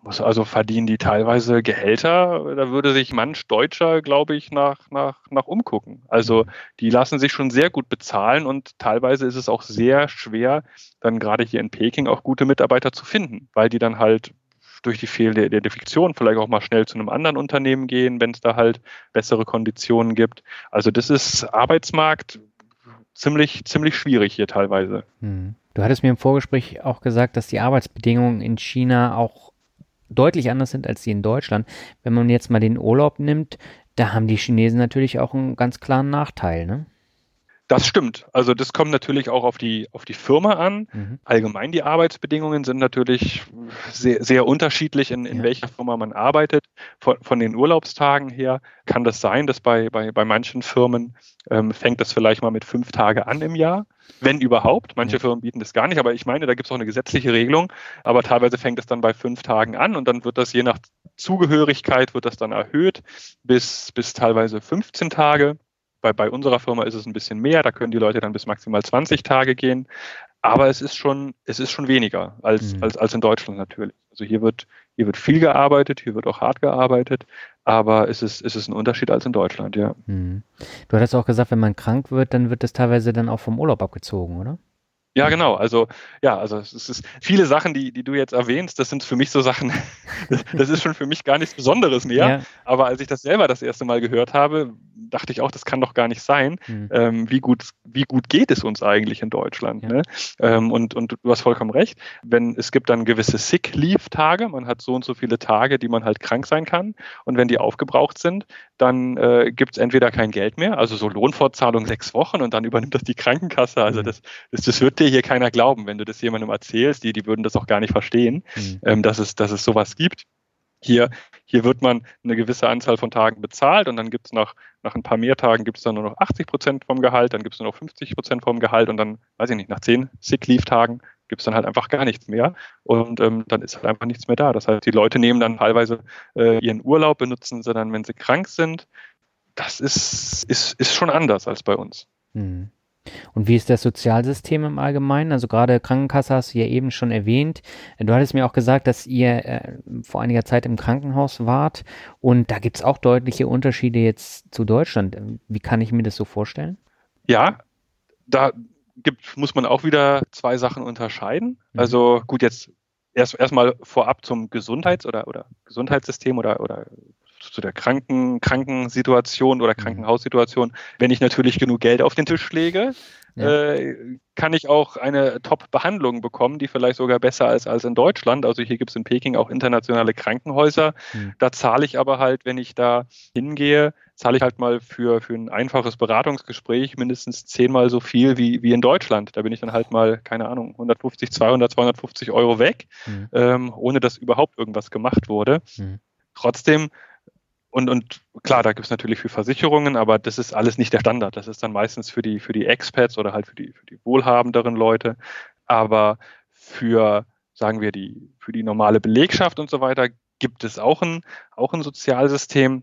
muss also verdienen die teilweise Gehälter. Da würde sich manch Deutscher, glaube ich, nach, nach, nach umgucken. Also die lassen sich schon sehr gut bezahlen und teilweise ist es auch sehr schwer, dann gerade hier in Peking auch gute Mitarbeiter zu finden, weil die dann halt durch die fehlende Identifikation vielleicht auch mal schnell zu einem anderen Unternehmen gehen, wenn es da halt bessere Konditionen gibt. Also das ist Arbeitsmarkt, ziemlich, ziemlich schwierig hier teilweise. Hm. Du hattest mir im Vorgespräch auch gesagt, dass die Arbeitsbedingungen in China auch deutlich anders sind als die in Deutschland. Wenn man jetzt mal den Urlaub nimmt, da haben die Chinesen natürlich auch einen ganz klaren Nachteil, ne? Das stimmt. Also das kommt natürlich auch auf die, auf die Firma an. Mhm. Allgemein die Arbeitsbedingungen sind natürlich sehr, sehr unterschiedlich, in, in ja. welcher Firma man arbeitet. Von, von, den Urlaubstagen her kann das sein, dass bei, bei, bei manchen Firmen ähm, fängt das vielleicht mal mit fünf Tage an im Jahr, wenn überhaupt. Manche ja. Firmen bieten das gar nicht, aber ich meine, da gibt es auch eine gesetzliche Regelung. Aber teilweise fängt es dann bei fünf Tagen an und dann wird das je nach Zugehörigkeit wird das dann erhöht bis, bis teilweise 15 Tage. Bei, bei unserer Firma ist es ein bisschen mehr, da können die Leute dann bis maximal 20 Tage gehen. Aber es ist schon, es ist schon weniger als, mhm. als, als in Deutschland natürlich. Also hier wird, hier wird viel gearbeitet, hier wird auch hart gearbeitet, aber es ist, es ist ein Unterschied als in Deutschland, ja. Mhm. Du hattest auch gesagt, wenn man krank wird, dann wird das teilweise dann auch vom Urlaub abgezogen, oder? Ja, genau. Also ja, also es ist viele Sachen, die, die du jetzt erwähnst, das sind für mich so Sachen, das ist schon für mich gar nichts Besonderes mehr. Ja. Aber als ich das selber das erste Mal gehört habe, dachte ich auch, das kann doch gar nicht sein. Mhm. Ähm, wie, gut, wie gut geht es uns eigentlich in Deutschland? Ja. Ne? Ähm, und, und du hast vollkommen recht. Wenn es gibt dann gewisse Sick-Leave-Tage, man hat so und so viele Tage, die man halt krank sein kann. Und wenn die aufgebraucht sind, dann äh, gibt es entweder kein Geld mehr, also so Lohnfortzahlung sechs Wochen und dann übernimmt das die Krankenkasse. Also mhm. das, das, das wird dir hier keiner glauben, wenn du das jemandem erzählst, die, die würden das auch gar nicht verstehen, mhm. ähm, dass, es, dass es sowas gibt. Hier, hier wird man eine gewisse Anzahl von Tagen bezahlt und dann gibt es nach, nach ein paar mehr Tagen gibt es dann nur noch 80 Prozent vom Gehalt, dann gibt es nur noch 50 Prozent vom Gehalt und dann, weiß ich nicht, nach zehn Sick-Leave-Tagen gibt es dann halt einfach gar nichts mehr und ähm, dann ist halt einfach nichts mehr da. Das heißt, die Leute nehmen dann teilweise äh, ihren Urlaub, benutzen sie dann, wenn sie krank sind. Das ist, ist, ist schon anders als bei uns. Mhm. Und wie ist das Sozialsystem im Allgemeinen? Also gerade Krankenkasse hast du ja eben schon erwähnt. Du hattest mir auch gesagt, dass ihr äh, vor einiger Zeit im Krankenhaus wart und da gibt es auch deutliche Unterschiede jetzt zu Deutschland. Wie kann ich mir das so vorstellen? Ja, da gibt, muss man auch wieder zwei Sachen unterscheiden. Mhm. Also gut, jetzt erst erstmal vorab zum Gesundheits- oder, oder Gesundheitssystem oder, oder zu der Kranken, Krankensituation oder mhm. Krankenhaussituation, wenn ich natürlich genug Geld auf den Tisch lege, ja. äh, kann ich auch eine Top-Behandlung bekommen, die vielleicht sogar besser ist als in Deutschland. Also hier gibt es in Peking auch internationale Krankenhäuser. Mhm. Da zahle ich aber halt, wenn ich da hingehe, zahle ich halt mal für, für ein einfaches Beratungsgespräch mindestens zehnmal so viel wie, wie in Deutschland. Da bin ich dann halt mal, keine Ahnung, 150, 200, 250 Euro weg, mhm. ähm, ohne dass überhaupt irgendwas gemacht wurde. Mhm. Trotzdem und, und klar, da gibt es natürlich für Versicherungen, aber das ist alles nicht der Standard. Das ist dann meistens für die, für die Expats oder halt für die, für die wohlhabenderen Leute. Aber für, sagen wir, die, für die normale Belegschaft und so weiter gibt es auch ein, auch ein Sozialsystem.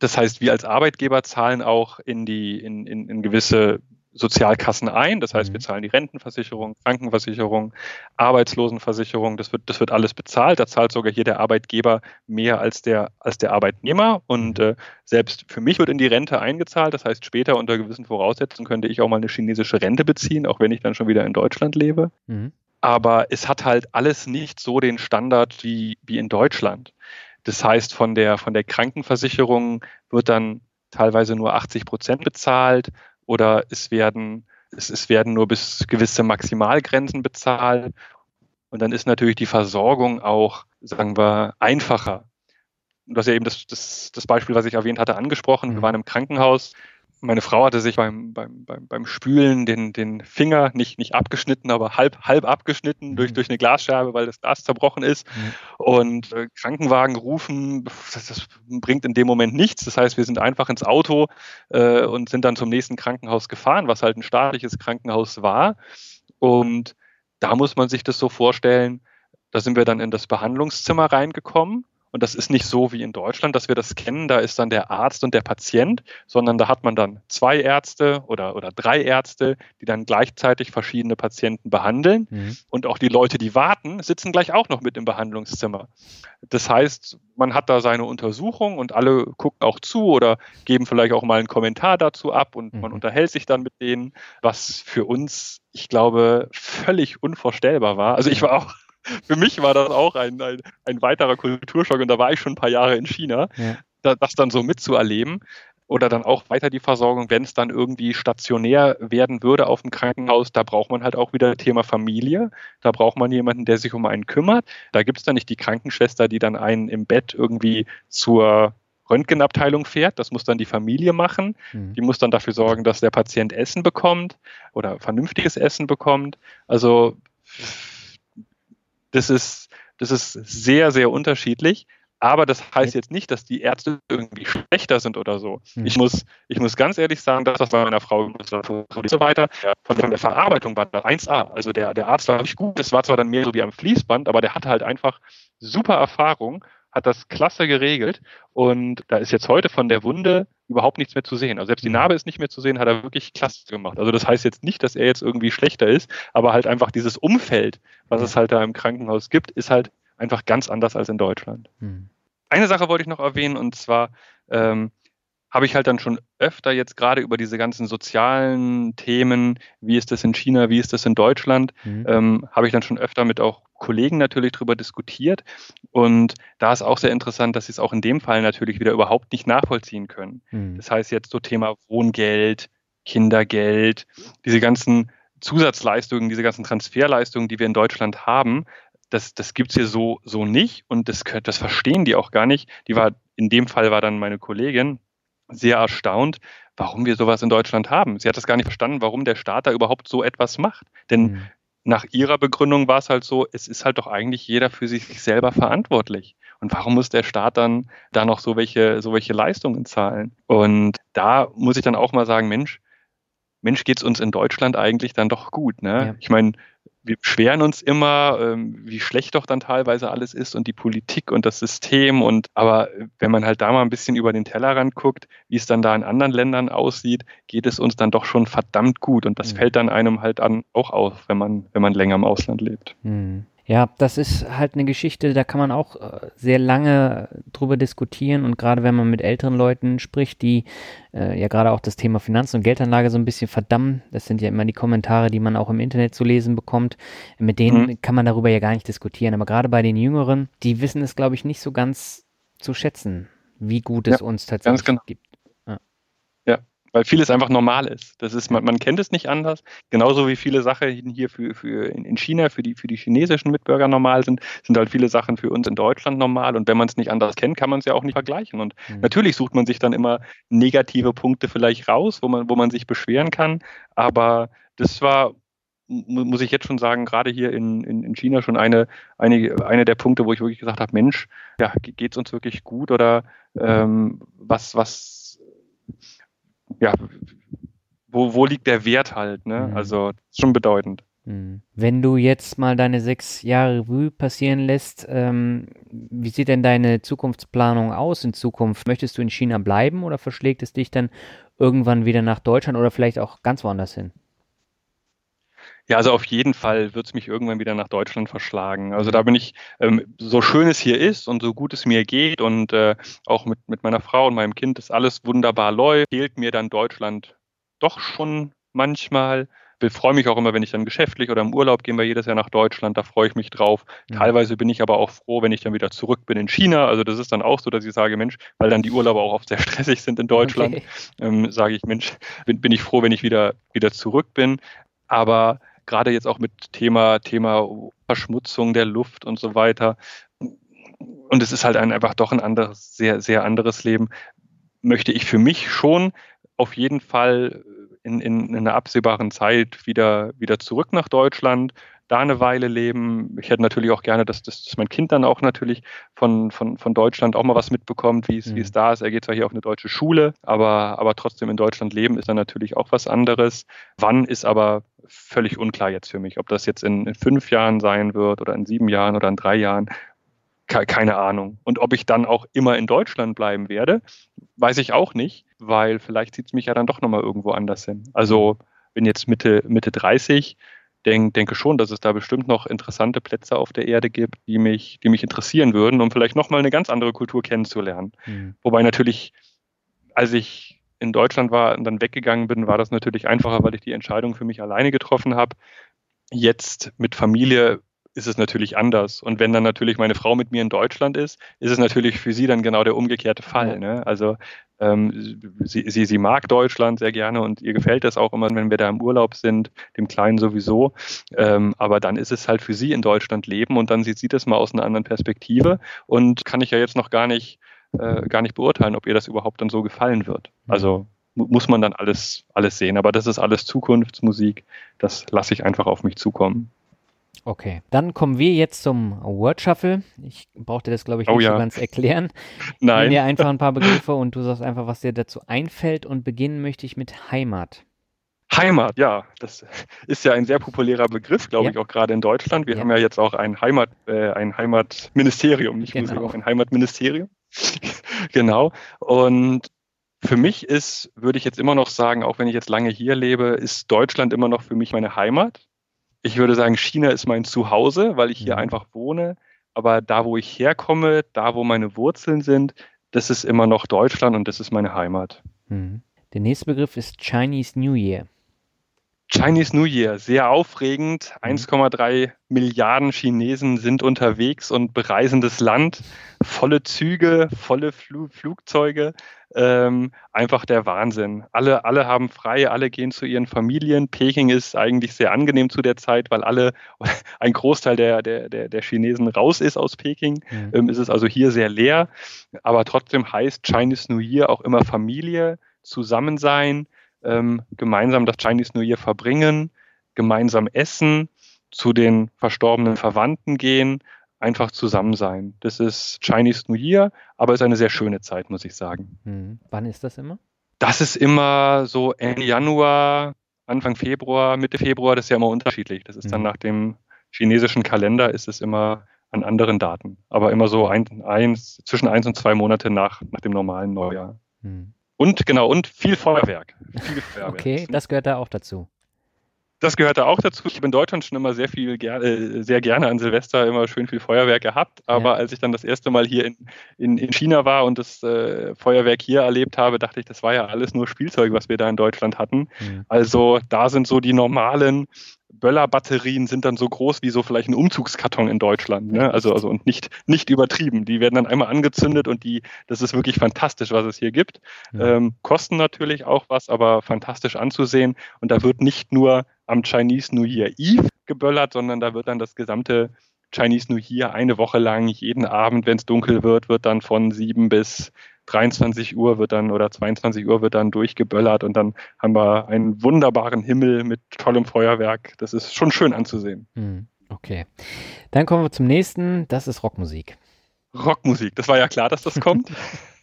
Das heißt, wir als Arbeitgeber zahlen auch in die, in, in, in gewisse Sozialkassen ein. Das heißt, wir mhm. zahlen die Rentenversicherung, Krankenversicherung, Arbeitslosenversicherung. Das wird, das wird alles bezahlt. Da zahlt sogar hier der Arbeitgeber mehr als der, als der Arbeitnehmer. Und mhm. äh, selbst für mich wird in die Rente eingezahlt. Das heißt, später unter gewissen Voraussetzungen könnte ich auch mal eine chinesische Rente beziehen, auch wenn ich dann schon wieder in Deutschland lebe. Mhm. Aber es hat halt alles nicht so den Standard wie, wie in Deutschland. Das heißt, von der, von der Krankenversicherung wird dann teilweise nur 80 Prozent bezahlt oder es werden, es, es werden nur bis gewisse Maximalgrenzen bezahlt. Und dann ist natürlich die Versorgung auch, sagen wir, einfacher. Du hast ja eben das, das, das Beispiel, was ich erwähnt hatte, angesprochen. Wir mhm. waren im Krankenhaus meine Frau hatte sich beim, beim, beim, beim Spülen den, den Finger nicht, nicht abgeschnitten, aber halb, halb abgeschnitten mhm. durch, durch eine Glasscherbe, weil das Glas zerbrochen ist. Mhm. Und äh, Krankenwagen rufen, das, das, bringt in dem Moment nichts. Das heißt, wir sind einfach ins Auto äh, und sind dann zum nächsten Krankenhaus gefahren, was halt ein staatliches Krankenhaus war. Und da muss man sich das so vorstellen, da sind wir dann in das Behandlungszimmer reingekommen und das ist nicht so wie in Deutschland, dass wir das kennen, da ist dann der Arzt und der Patient, sondern da hat man dann zwei Ärzte oder, oder drei Ärzte, die dann gleichzeitig verschiedene Patienten behandeln. Mhm. Und auch die Leute, die warten, sitzen gleich auch noch mit im Behandlungszimmer. Das heißt, man hat da seine Untersuchung und alle gucken auch zu oder geben vielleicht auch mal einen Kommentar dazu ab und mhm. man unterhält sich dann mit denen, was für uns, ich glaube, völlig unvorstellbar war. Also ich war auch für mich war das auch ein, ein, ein, weiterer Kulturschock und da war ich schon ein paar Jahre in China, ja. da, das dann so mitzuerleben oder dann auch weiter die Versorgung, wenn es dann irgendwie stationär werden würde auf dem Krankenhaus, da braucht man halt auch wieder Thema Familie. Da braucht man jemanden, der sich um einen kümmert. Da gibt es dann nicht die Krankenschwester, die dann einen im Bett irgendwie zur Röntgenabteilung fährt. Das muss dann die Familie machen. Mhm. Die muss dann dafür sorgen, dass der Patient Essen bekommt oder vernünftiges Essen bekommt. Also das ist, das ist sehr, sehr unterschiedlich. Aber das heißt jetzt nicht, dass die Ärzte irgendwie schlechter sind oder so. Mhm. Ich, muss, ich muss ganz ehrlich sagen, das, was bei meiner Frau und so weiter, von, von der Verarbeitung war das 1A. Also der, der Arzt war nicht gut. Das war zwar dann mehr so wie am Fließband, aber der hatte halt einfach super Erfahrung, hat das klasse geregelt. Und da ist jetzt heute von der Wunde überhaupt nichts mehr zu sehen. Also selbst die mhm. Narbe ist nicht mehr zu sehen, hat er wirklich klasse gemacht. Also das heißt jetzt nicht, dass er jetzt irgendwie schlechter ist, aber halt einfach dieses Umfeld, was es halt da im Krankenhaus gibt, ist halt einfach ganz anders als in Deutschland. Mhm. Eine Sache wollte ich noch erwähnen und zwar ähm, habe ich halt dann schon öfter jetzt gerade über diese ganzen sozialen Themen, wie ist das in China, wie ist das in Deutschland, mhm. ähm, habe ich dann schon öfter mit auch Kollegen natürlich darüber diskutiert. Und da ist auch sehr interessant, dass sie es auch in dem Fall natürlich wieder überhaupt nicht nachvollziehen können. Mhm. Das heißt jetzt so Thema Wohngeld, Kindergeld, diese ganzen Zusatzleistungen, diese ganzen Transferleistungen, die wir in Deutschland haben, das, das gibt es hier so, so nicht und das, das verstehen die auch gar nicht. Die war, in dem Fall war dann meine Kollegin sehr erstaunt, warum wir sowas in Deutschland haben. Sie hat das gar nicht verstanden, warum der Staat da überhaupt so etwas macht. Denn mhm nach ihrer Begründung war es halt so, es ist halt doch eigentlich jeder für sich selber verantwortlich. Und warum muss der Staat dann da noch so welche, so welche Leistungen zahlen? Und da muss ich dann auch mal sagen, Mensch, Mensch, geht's uns in Deutschland eigentlich dann doch gut. Ne? Ja. Ich meine, wir beschweren uns immer, ähm, wie schlecht doch dann teilweise alles ist und die Politik und das System. Und aber wenn man halt da mal ein bisschen über den Tellerrand guckt, wie es dann da in anderen Ländern aussieht, geht es uns dann doch schon verdammt gut. Und das mhm. fällt dann einem halt an auch auf, wenn man, wenn man länger im Ausland lebt. Mhm. Ja, das ist halt eine Geschichte, da kann man auch äh, sehr lange drüber diskutieren und gerade wenn man mit älteren Leuten spricht, die äh, ja gerade auch das Thema Finanzen und Geldanlage so ein bisschen verdammen, das sind ja immer die Kommentare, die man auch im Internet zu lesen bekommt, mit denen mhm. kann man darüber ja gar nicht diskutieren, aber gerade bei den Jüngeren, die wissen es, glaube ich, nicht so ganz zu schätzen, wie gut es ja, uns tatsächlich genau. gibt. Weil vieles einfach normal ist. Das ist, man, man kennt es nicht anders. Genauso wie viele Sachen hier für, für in China, für die, für die chinesischen Mitbürger normal sind, sind halt viele Sachen für uns in Deutschland normal. Und wenn man es nicht anders kennt, kann man es ja auch nicht vergleichen. Und mhm. natürlich sucht man sich dann immer negative Punkte vielleicht raus, wo man, wo man sich beschweren kann. Aber das war muss ich jetzt schon sagen, gerade hier in, in, in China schon eine, eine, eine der Punkte, wo ich wirklich gesagt habe, Mensch, ja, geht es uns wirklich gut oder ähm, was, was, ja, wo, wo liegt der Wert halt, ne? Mhm. Also schon bedeutend. Mhm. Wenn du jetzt mal deine sechs Jahre Revue passieren lässt, ähm, wie sieht denn deine Zukunftsplanung aus in Zukunft? Möchtest du in China bleiben oder verschlägt es dich dann irgendwann wieder nach Deutschland oder vielleicht auch ganz woanders hin? Ja, also auf jeden Fall wird es mich irgendwann wieder nach Deutschland verschlagen. Also da bin ich, ähm, so schön es hier ist und so gut es mir geht und äh, auch mit, mit meiner Frau und meinem Kind, dass alles wunderbar läuft, fehlt mir dann Deutschland doch schon manchmal. Ich freue mich auch immer, wenn ich dann geschäftlich oder im Urlaub gehen wir jedes Jahr nach Deutschland, da freue ich mich drauf. Teilweise bin ich aber auch froh, wenn ich dann wieder zurück bin in China. Also das ist dann auch so, dass ich sage, Mensch, weil dann die Urlaube auch oft sehr stressig sind in Deutschland, okay. ähm, sage ich, Mensch, bin, bin ich froh, wenn ich wieder, wieder zurück bin. Aber gerade jetzt auch mit Thema, Thema Verschmutzung der Luft und so weiter. Und es ist halt ein, einfach doch ein anderes, sehr, sehr anderes Leben. Möchte ich für mich schon auf jeden Fall in, in, in einer absehbaren Zeit wieder, wieder zurück nach Deutschland, da eine Weile leben. Ich hätte natürlich auch gerne, dass, dass, dass mein Kind dann auch natürlich von, von, von Deutschland auch mal was mitbekommt, wie es, mhm. wie es da ist. Er geht zwar hier auf eine deutsche Schule, aber, aber trotzdem in Deutschland leben ist dann natürlich auch was anderes. Wann ist aber völlig unklar jetzt für mich, ob das jetzt in, in fünf Jahren sein wird oder in sieben Jahren oder in drei Jahren. Keine Ahnung. Und ob ich dann auch immer in Deutschland bleiben werde, weiß ich auch nicht, weil vielleicht zieht es mich ja dann doch nochmal irgendwo anders hin. Also bin jetzt Mitte, Mitte 30, denk, denke schon, dass es da bestimmt noch interessante Plätze auf der Erde gibt, die mich, die mich interessieren würden, um vielleicht nochmal eine ganz andere Kultur kennenzulernen. Mhm. Wobei natürlich, als ich in Deutschland war und dann weggegangen bin, war das natürlich einfacher, weil ich die Entscheidung für mich alleine getroffen habe. Jetzt mit Familie ist es natürlich anders. Und wenn dann natürlich meine Frau mit mir in Deutschland ist, ist es natürlich für sie dann genau der umgekehrte Fall. Ne? Also ähm, sie, sie, sie mag Deutschland sehr gerne und ihr gefällt das auch immer, wenn wir da im Urlaub sind, dem Kleinen sowieso. Ähm, aber dann ist es halt für sie in Deutschland leben und dann sieht sie das mal aus einer anderen Perspektive und kann ich ja jetzt noch gar nicht, äh, gar nicht beurteilen, ob ihr das überhaupt dann so gefallen wird. Mhm. Also muss man dann alles, alles sehen. Aber das ist alles Zukunftsmusik. Das lasse ich einfach auf mich zukommen. Okay, dann kommen wir jetzt zum Word Shuffle. Ich brauchte das, glaube ich, oh nicht oh, ja. so ganz erklären. Nein. Ich mir einfach ein paar Begriffe und du sagst einfach, was dir dazu einfällt. Und beginnen möchte ich mit Heimat. Heimat, ja, das ist ja ein sehr populärer Begriff, glaube ja. ich, auch gerade in Deutschland. Wir ja. haben ja jetzt auch ein Heimat, äh, ein Heimatministerium, nicht genau. Musik, auch ein Heimatministerium. genau. Und für mich ist, würde ich jetzt immer noch sagen, auch wenn ich jetzt lange hier lebe, ist Deutschland immer noch für mich meine Heimat. Ich würde sagen, China ist mein Zuhause, weil ich hier mhm. einfach wohne. Aber da, wo ich herkomme, da, wo meine Wurzeln sind, das ist immer noch Deutschland und das ist meine Heimat. Mhm. Der nächste Begriff ist Chinese New Year. Chinese New Year, sehr aufregend. 1,3 mhm. Milliarden Chinesen sind unterwegs und bereisen das Land. Volle Züge, volle Fl Flugzeuge. Ähm, einfach der Wahnsinn. Alle, alle haben frei, alle gehen zu ihren Familien. Peking ist eigentlich sehr angenehm zu der Zeit, weil alle, ein Großteil der, der, der, der Chinesen raus ist aus Peking. Mhm. Ähm, ist es also hier sehr leer. Aber trotzdem heißt Chinese New Year auch immer Familie, Zusammensein ähm, gemeinsam das Chinese New Year verbringen, gemeinsam essen, zu den verstorbenen Verwandten gehen, einfach zusammen sein. Das ist Chinese New Year, aber es ist eine sehr schöne Zeit, muss ich sagen. Mhm. Wann ist das immer? Das ist immer so Ende Januar, Anfang Februar, Mitte Februar, das ist ja immer unterschiedlich. Das ist mhm. dann nach dem chinesischen Kalender ist es immer an anderen Daten, aber immer so ein, eins, zwischen eins und zwei Monate nach, nach dem normalen Neujahr. Mhm. Und genau, und viel Feuerwerk. Viel Feuerwerk. Okay, das gehört da auch dazu. Das gehört da auch dazu. Ich habe in Deutschland schon immer sehr viel, äh, sehr gerne an Silvester immer schön viel Feuerwerk gehabt. Aber ja. als ich dann das erste Mal hier in, in, in China war und das äh, Feuerwerk hier erlebt habe, dachte ich, das war ja alles nur Spielzeug, was wir da in Deutschland hatten. Mhm. Also da sind so die normalen Böllerbatterien sind dann so groß wie so vielleicht ein Umzugskarton in Deutschland. Ne? Also, also und nicht, nicht übertrieben. Die werden dann einmal angezündet und die, das ist wirklich fantastisch, was es hier gibt. Ja. Ähm, kosten natürlich auch was, aber fantastisch anzusehen. Und da wird nicht nur am Chinese New Year Eve geböllert, sondern da wird dann das gesamte Chinese New Year eine Woche lang, jeden Abend, wenn es dunkel wird, wird dann von sieben bis 23 Uhr wird dann oder 22 Uhr wird dann durchgeböllert und dann haben wir einen wunderbaren Himmel mit tollem Feuerwerk. Das ist schon schön anzusehen. Hm, okay. Dann kommen wir zum nächsten, das ist Rockmusik. Rockmusik, das war ja klar, dass das kommt.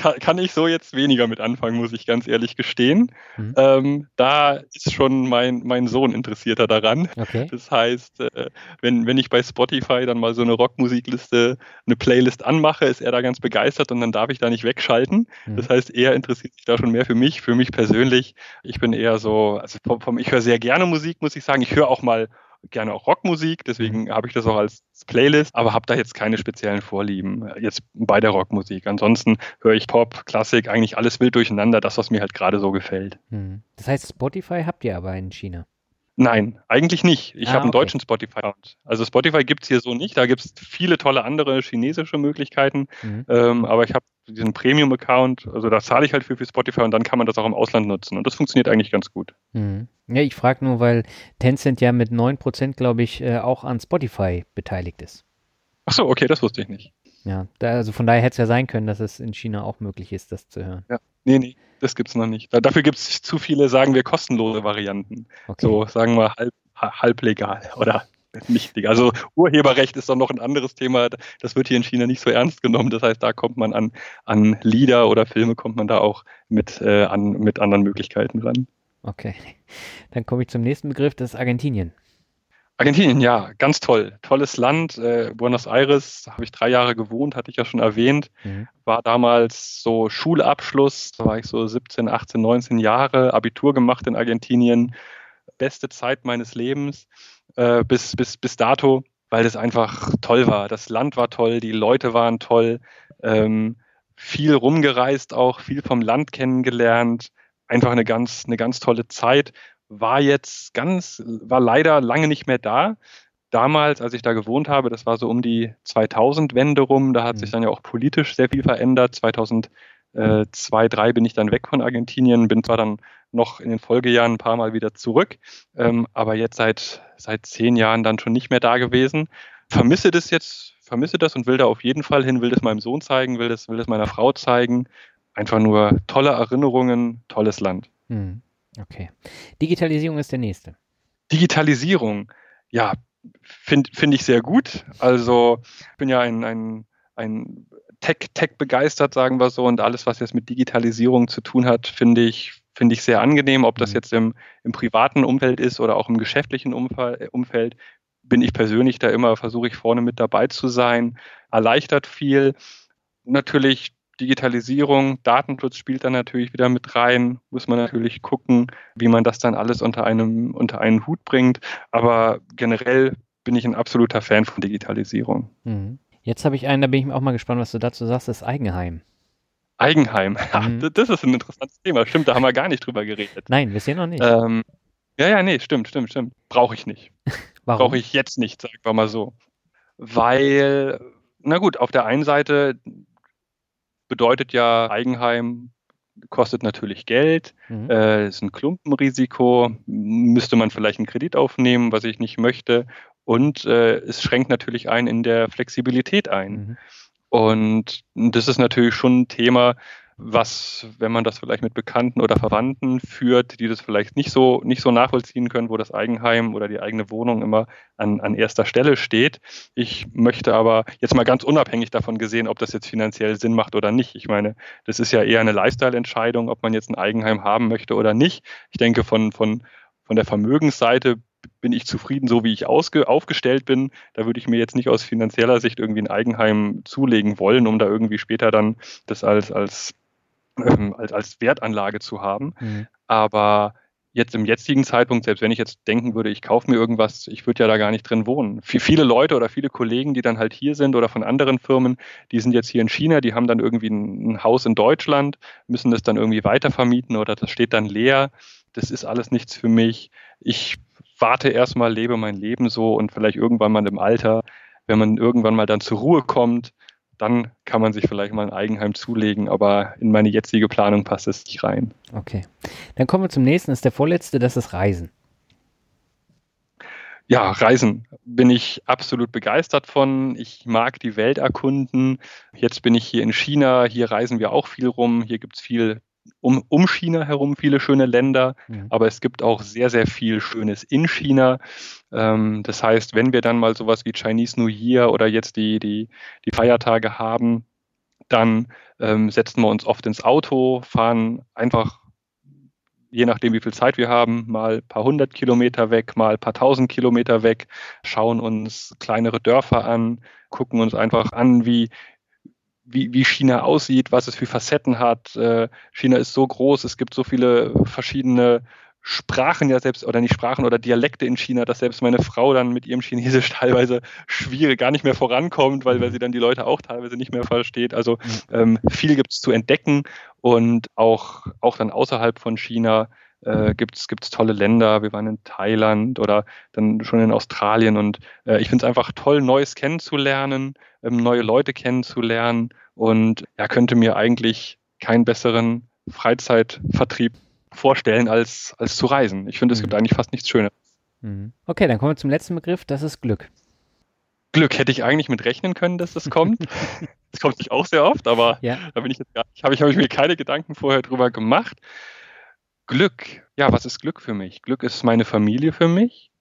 kann, kann, ich so jetzt weniger mit anfangen, muss ich ganz ehrlich gestehen. Mhm. Ähm, da ist schon mein, mein Sohn interessierter daran. Okay. Das heißt, äh, wenn, wenn ich bei Spotify dann mal so eine Rockmusikliste, eine Playlist anmache, ist er da ganz begeistert und dann darf ich da nicht wegschalten. Mhm. Das heißt, er interessiert sich da schon mehr für mich, für mich persönlich. Ich bin eher so, also vom, vom ich höre sehr gerne Musik, muss ich sagen. Ich höre auch mal gerne auch Rockmusik, deswegen mhm. habe ich das auch als Playlist, aber habe da jetzt keine speziellen Vorlieben äh, jetzt bei der Rockmusik. Ansonsten höre ich Pop, Klassik, eigentlich alles wild durcheinander, das, was mir halt gerade so gefällt. Mhm. Das heißt, Spotify habt ihr aber in China? Nein, eigentlich nicht. Ich ah, habe einen okay. deutschen Spotify-Account. Also Spotify gibt es hier so nicht. Da gibt es viele tolle andere chinesische Möglichkeiten. Mhm. Ähm, aber ich habe diesen Premium-Account, also da zahle ich halt für, für Spotify und dann kann man das auch im Ausland nutzen. Und das funktioniert eigentlich ganz gut. Mhm. Ja, ich frage nur, weil Tencent ja mit 9%, glaube ich, äh, auch an Spotify beteiligt ist. Ach so, okay, das wusste ich nicht. Ja, da, also von daher hätte es ja sein können, dass es in China auch möglich ist, das zu hören. Ja, nee, nee, das gibt es noch nicht. Dafür gibt es zu viele, sagen wir, kostenlose Varianten. Okay. So, sagen wir, halb, halb legal oder nicht legal. Also Urheberrecht ist doch noch ein anderes Thema. Das wird hier in China nicht so ernst genommen. Das heißt, da kommt man an, an Lieder oder Filme, kommt man da auch mit, äh, an, mit anderen Möglichkeiten ran. Okay. Dann komme ich zum nächsten Begriff, das ist Argentinien. Argentinien, ja, ganz toll. Tolles Land. Äh, Buenos Aires habe ich drei Jahre gewohnt, hatte ich ja schon erwähnt. Mhm. War damals so Schulabschluss, da war ich so 17, 18, 19 Jahre, Abitur gemacht in Argentinien. Beste Zeit meines Lebens äh, bis, bis, bis dato, weil das einfach toll war. Das Land war toll, die Leute waren toll, ähm, viel rumgereist auch, viel vom Land kennengelernt. Einfach eine ganz, eine ganz tolle Zeit war jetzt ganz, war leider lange nicht mehr da. Damals, als ich da gewohnt habe, das war so um die 2000-Wende rum, da hat mhm. sich dann ja auch politisch sehr viel verändert. 2002, 2003 bin ich dann weg von Argentinien, bin zwar dann noch in den Folgejahren ein paar Mal wieder zurück, ähm, aber jetzt seit, seit zehn Jahren dann schon nicht mehr da gewesen. Vermisse das jetzt, vermisse das und will da auf jeden Fall hin, will das meinem Sohn zeigen, will das, will das meiner Frau zeigen. Einfach nur tolle Erinnerungen, tolles Land. Mhm. Okay. Digitalisierung ist der nächste. Digitalisierung, ja, finde find ich sehr gut. Also ich bin ja ein, ein, ein Tech, Tech begeistert, sagen wir so, und alles, was jetzt mit Digitalisierung zu tun hat, finde ich, finde ich sehr angenehm, ob das mhm. jetzt im, im privaten Umfeld ist oder auch im geschäftlichen Umfeld, bin ich persönlich da immer, versuche ich vorne mit dabei zu sein, erleichtert viel. Natürlich Digitalisierung, Datenschutz spielt da natürlich wieder mit rein. Muss man natürlich gucken, wie man das dann alles unter einem, unter einen Hut bringt. Aber generell bin ich ein absoluter Fan von Digitalisierung. Mhm. Jetzt habe ich einen, da bin ich auch mal gespannt, was du dazu sagst, das Eigenheim. Eigenheim, mhm. das ist ein interessantes Thema. Stimmt, da haben wir gar nicht drüber geredet. Nein, bisher noch nicht. Ähm, ja, ja, nee, stimmt, stimmt, stimmt. Brauche ich nicht. Warum? Brauche ich jetzt nicht, sagen wir mal so. Weil, na gut, auf der einen Seite bedeutet ja, Eigenheim kostet natürlich Geld, mhm. äh, ist ein Klumpenrisiko, müsste man vielleicht einen Kredit aufnehmen, was ich nicht möchte. Und äh, es schränkt natürlich ein in der Flexibilität ein. Mhm. Und das ist natürlich schon ein Thema, was, wenn man das vielleicht mit Bekannten oder Verwandten führt, die das vielleicht nicht so, nicht so nachvollziehen können, wo das Eigenheim oder die eigene Wohnung immer an, an erster Stelle steht. Ich möchte aber jetzt mal ganz unabhängig davon gesehen, ob das jetzt finanziell Sinn macht oder nicht. Ich meine, das ist ja eher eine Lifestyle-Entscheidung, ob man jetzt ein Eigenheim haben möchte oder nicht. Ich denke, von, von, von der Vermögensseite bin ich zufrieden, so wie ich aufgestellt bin. Da würde ich mir jetzt nicht aus finanzieller Sicht irgendwie ein Eigenheim zulegen wollen, um da irgendwie später dann das als, als ähm, als, als Wertanlage zu haben. Mhm. Aber jetzt im jetzigen Zeitpunkt, selbst wenn ich jetzt denken würde, ich kaufe mir irgendwas, ich würde ja da gar nicht drin wohnen. Für viele Leute oder viele Kollegen, die dann halt hier sind oder von anderen Firmen, die sind jetzt hier in China, die haben dann irgendwie ein, ein Haus in Deutschland, müssen das dann irgendwie weitervermieten oder das steht dann leer. Das ist alles nichts für mich. Ich warte erstmal, lebe mein Leben so und vielleicht irgendwann mal im Alter, wenn man irgendwann mal dann zur Ruhe kommt, dann kann man sich vielleicht mal ein Eigenheim zulegen, aber in meine jetzige Planung passt es nicht rein. Okay. Dann kommen wir zum nächsten, das ist der vorletzte, das ist Reisen. Ja, Reisen bin ich absolut begeistert von. Ich mag die Welt erkunden. Jetzt bin ich hier in China, hier reisen wir auch viel rum. Hier gibt es viel um, um China herum viele schöne Länder, mhm. aber es gibt auch sehr, sehr viel Schönes in China. Ähm, das heißt, wenn wir dann mal sowas wie Chinese New Year oder jetzt die, die, die Feiertage haben, dann ähm, setzen wir uns oft ins Auto, fahren einfach, je nachdem wie viel Zeit wir haben, mal ein paar hundert Kilometer weg, mal ein paar tausend Kilometer weg, schauen uns kleinere Dörfer an, gucken uns einfach an, wie, wie, wie China aussieht, was es für Facetten hat. Äh, China ist so groß, es gibt so viele verschiedene Sprachen ja selbst, oder nicht Sprachen oder Dialekte in China, dass selbst meine Frau dann mit ihrem Chinesisch teilweise schwierig, gar nicht mehr vorankommt, weil, weil sie dann die Leute auch teilweise nicht mehr versteht. Also ähm, viel gibt es zu entdecken und auch, auch dann außerhalb von China äh, gibt es tolle Länder. Wir waren in Thailand oder dann schon in Australien und äh, ich finde es einfach toll, Neues kennenzulernen, neue Leute kennenzulernen und ja, könnte mir eigentlich keinen besseren Freizeitvertrieb vorstellen, als, als zu reisen. Ich finde, es mhm. gibt eigentlich fast nichts Schönes. Mhm. Okay, dann kommen wir zum letzten Begriff, das ist Glück. Glück hätte ich eigentlich mit rechnen können, dass das kommt. das kommt nicht auch sehr oft, aber ja. da bin ich jetzt gar nicht, habe ich, hab ich mir keine Gedanken vorher drüber gemacht. Glück, ja, was ist Glück für mich? Glück ist meine Familie für mich.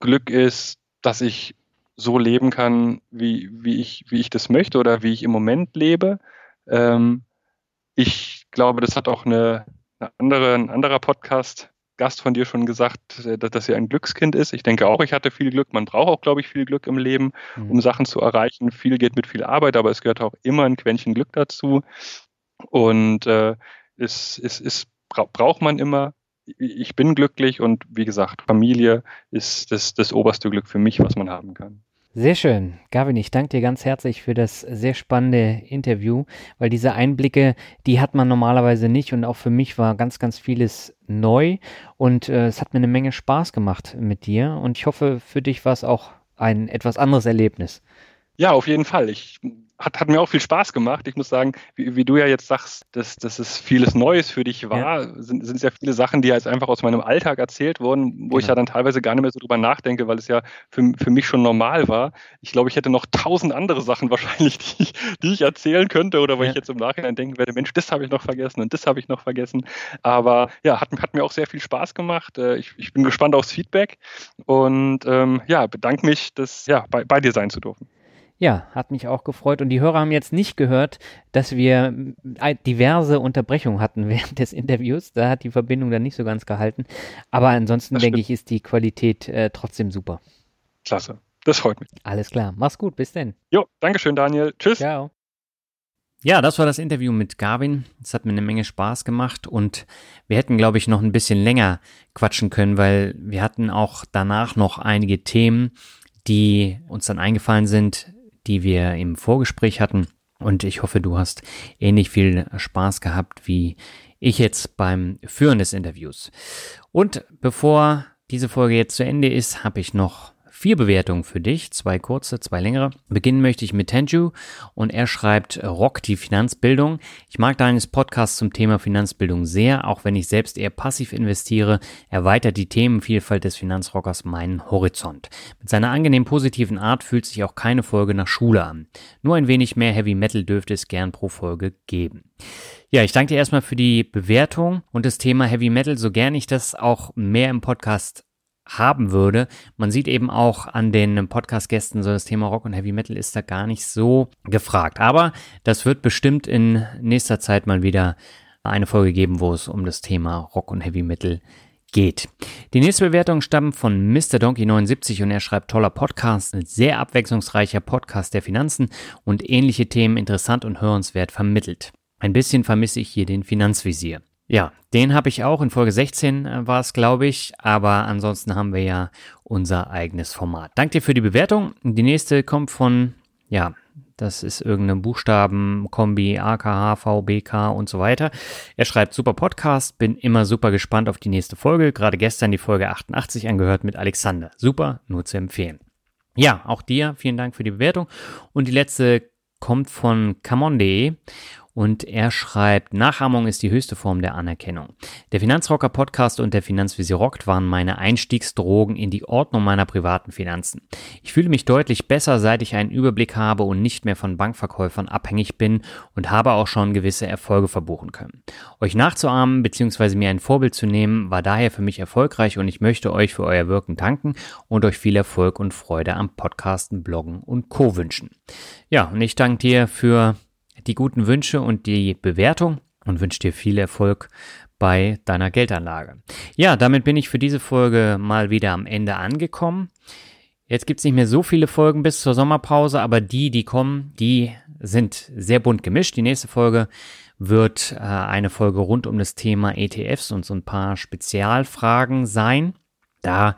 Glück ist, dass ich so leben kann, wie, wie, ich, wie ich das möchte oder wie ich im Moment lebe. Ähm, ich glaube, das hat auch eine, eine andere, ein anderer Podcast Gast von dir schon gesagt, äh, dass, dass sie ein Glückskind ist. Ich denke auch, ich hatte viel Glück. Man braucht auch, glaube ich, viel Glück im Leben, mhm. um Sachen zu erreichen. Viel geht mit viel Arbeit, aber es gehört auch immer ein Quäntchen Glück dazu. Und äh, es, es, es bra braucht man immer. Ich bin glücklich und wie gesagt, Familie ist das, das oberste Glück für mich, was man haben kann. Sehr schön. Gavin, ich danke dir ganz herzlich für das sehr spannende Interview, weil diese Einblicke, die hat man normalerweise nicht und auch für mich war ganz, ganz vieles neu und äh, es hat mir eine Menge Spaß gemacht mit dir und ich hoffe, für dich war es auch ein etwas anderes Erlebnis. Ja, auf jeden Fall. Ich hat, hat mir auch viel Spaß gemacht. Ich muss sagen, wie, wie du ja jetzt sagst, dass, dass es vieles Neues für dich war, ja. sind, sind es ja viele Sachen, die jetzt einfach aus meinem Alltag erzählt wurden, wo genau. ich ja dann teilweise gar nicht mehr so drüber nachdenke, weil es ja für, für mich schon normal war. Ich glaube, ich hätte noch tausend andere Sachen wahrscheinlich, die ich, die ich erzählen könnte oder wo ja. ich jetzt im Nachhinein denken werde, Mensch, das habe ich noch vergessen und das habe ich noch vergessen. Aber ja, hat, hat mir auch sehr viel Spaß gemacht. Äh, ich, ich bin gespannt aufs Feedback und ähm, ja, bedanke mich, das ja, bei, bei dir sein zu dürfen. Ja, hat mich auch gefreut. Und die Hörer haben jetzt nicht gehört, dass wir diverse Unterbrechungen hatten während des Interviews. Da hat die Verbindung dann nicht so ganz gehalten. Aber ansonsten denke ich, ist die Qualität äh, trotzdem super. Klasse. Das freut mich. Alles klar. Mach's gut. Bis denn. Jo, Dankeschön, Daniel. Tschüss. Ciao. Ja, das war das Interview mit Garvin. Es hat mir eine Menge Spaß gemacht und wir hätten, glaube ich, noch ein bisschen länger quatschen können, weil wir hatten auch danach noch einige Themen, die uns dann eingefallen sind, die wir im Vorgespräch hatten. Und ich hoffe, du hast ähnlich viel Spaß gehabt wie ich jetzt beim Führen des Interviews. Und bevor diese Folge jetzt zu Ende ist, habe ich noch vier Bewertungen für dich, zwei kurze, zwei längere. Beginnen möchte ich mit Tenju und er schreibt Rock die Finanzbildung. Ich mag deines Podcasts zum Thema Finanzbildung sehr, auch wenn ich selbst eher passiv investiere, erweitert die Themenvielfalt des Finanzrockers meinen Horizont. Mit seiner angenehm positiven Art fühlt sich auch keine Folge nach Schule an. Nur ein wenig mehr Heavy Metal dürfte es gern pro Folge geben. Ja, ich danke dir erstmal für die Bewertung und das Thema Heavy Metal, so gern ich das auch mehr im Podcast haben würde. Man sieht eben auch an den Podcast-Gästen, so das Thema Rock und Heavy Metal ist da gar nicht so gefragt. Aber das wird bestimmt in nächster Zeit mal wieder eine Folge geben, wo es um das Thema Rock und Heavy Metal geht. Die nächste Bewertung stammt von Mr. Donkey 79 und er schreibt toller Podcast, ein sehr abwechslungsreicher Podcast der Finanzen und ähnliche Themen interessant und hörenswert vermittelt. Ein bisschen vermisse ich hier den Finanzvisier. Ja, den habe ich auch. In Folge 16 äh, war es, glaube ich. Aber ansonsten haben wir ja unser eigenes Format. Danke dir für die Bewertung. Die nächste kommt von, ja, Das ist irgendeine Buchstabenkombi, AKH, VBK und so weiter. Er schreibt super Podcast, bin immer super gespannt auf die nächste Folge. Gerade gestern die Folge 88 angehört mit Alexander. Super, nur zu empfehlen. Ja, auch dir vielen Dank für die Bewertung. Und die letzte kommt von camon.de und er schreibt, Nachahmung ist die höchste Form der Anerkennung. Der Finanzrocker Podcast und der Finanzvisier Rockt waren meine Einstiegsdrogen in die Ordnung meiner privaten Finanzen. Ich fühle mich deutlich besser, seit ich einen Überblick habe und nicht mehr von Bankverkäufern abhängig bin und habe auch schon gewisse Erfolge verbuchen können. Euch nachzuahmen bzw. mir ein Vorbild zu nehmen, war daher für mich erfolgreich und ich möchte euch für euer Wirken danken und euch viel Erfolg und Freude am Podcasten, Bloggen und Co. wünschen. Ja, und ich danke dir für die guten Wünsche und die Bewertung und wünsche dir viel Erfolg bei deiner Geldanlage. Ja, damit bin ich für diese Folge mal wieder am Ende angekommen. Jetzt gibt es nicht mehr so viele Folgen bis zur Sommerpause, aber die, die kommen, die sind sehr bunt gemischt. Die nächste Folge wird äh, eine Folge rund um das Thema ETFs und so ein paar Spezialfragen sein. Da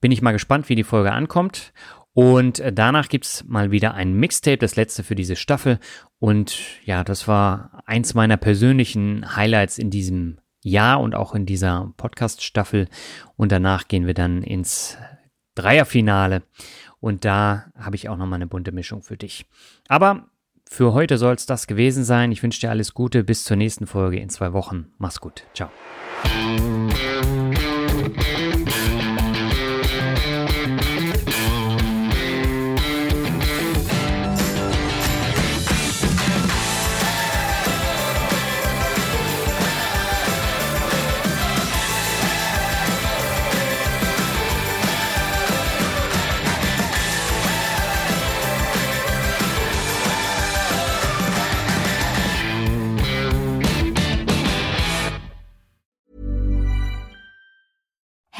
bin ich mal gespannt, wie die Folge ankommt. Und äh, danach gibt's mal wieder ein Mixtape, das letzte für diese Staffel. Und ja, das war eins meiner persönlichen Highlights in diesem Jahr und auch in dieser Podcast-Staffel. Und danach gehen wir dann ins Dreierfinale. Und da habe ich auch nochmal eine bunte Mischung für dich. Aber für heute soll es das gewesen sein. Ich wünsche dir alles Gute. Bis zur nächsten Folge in zwei Wochen. Mach's gut. Ciao.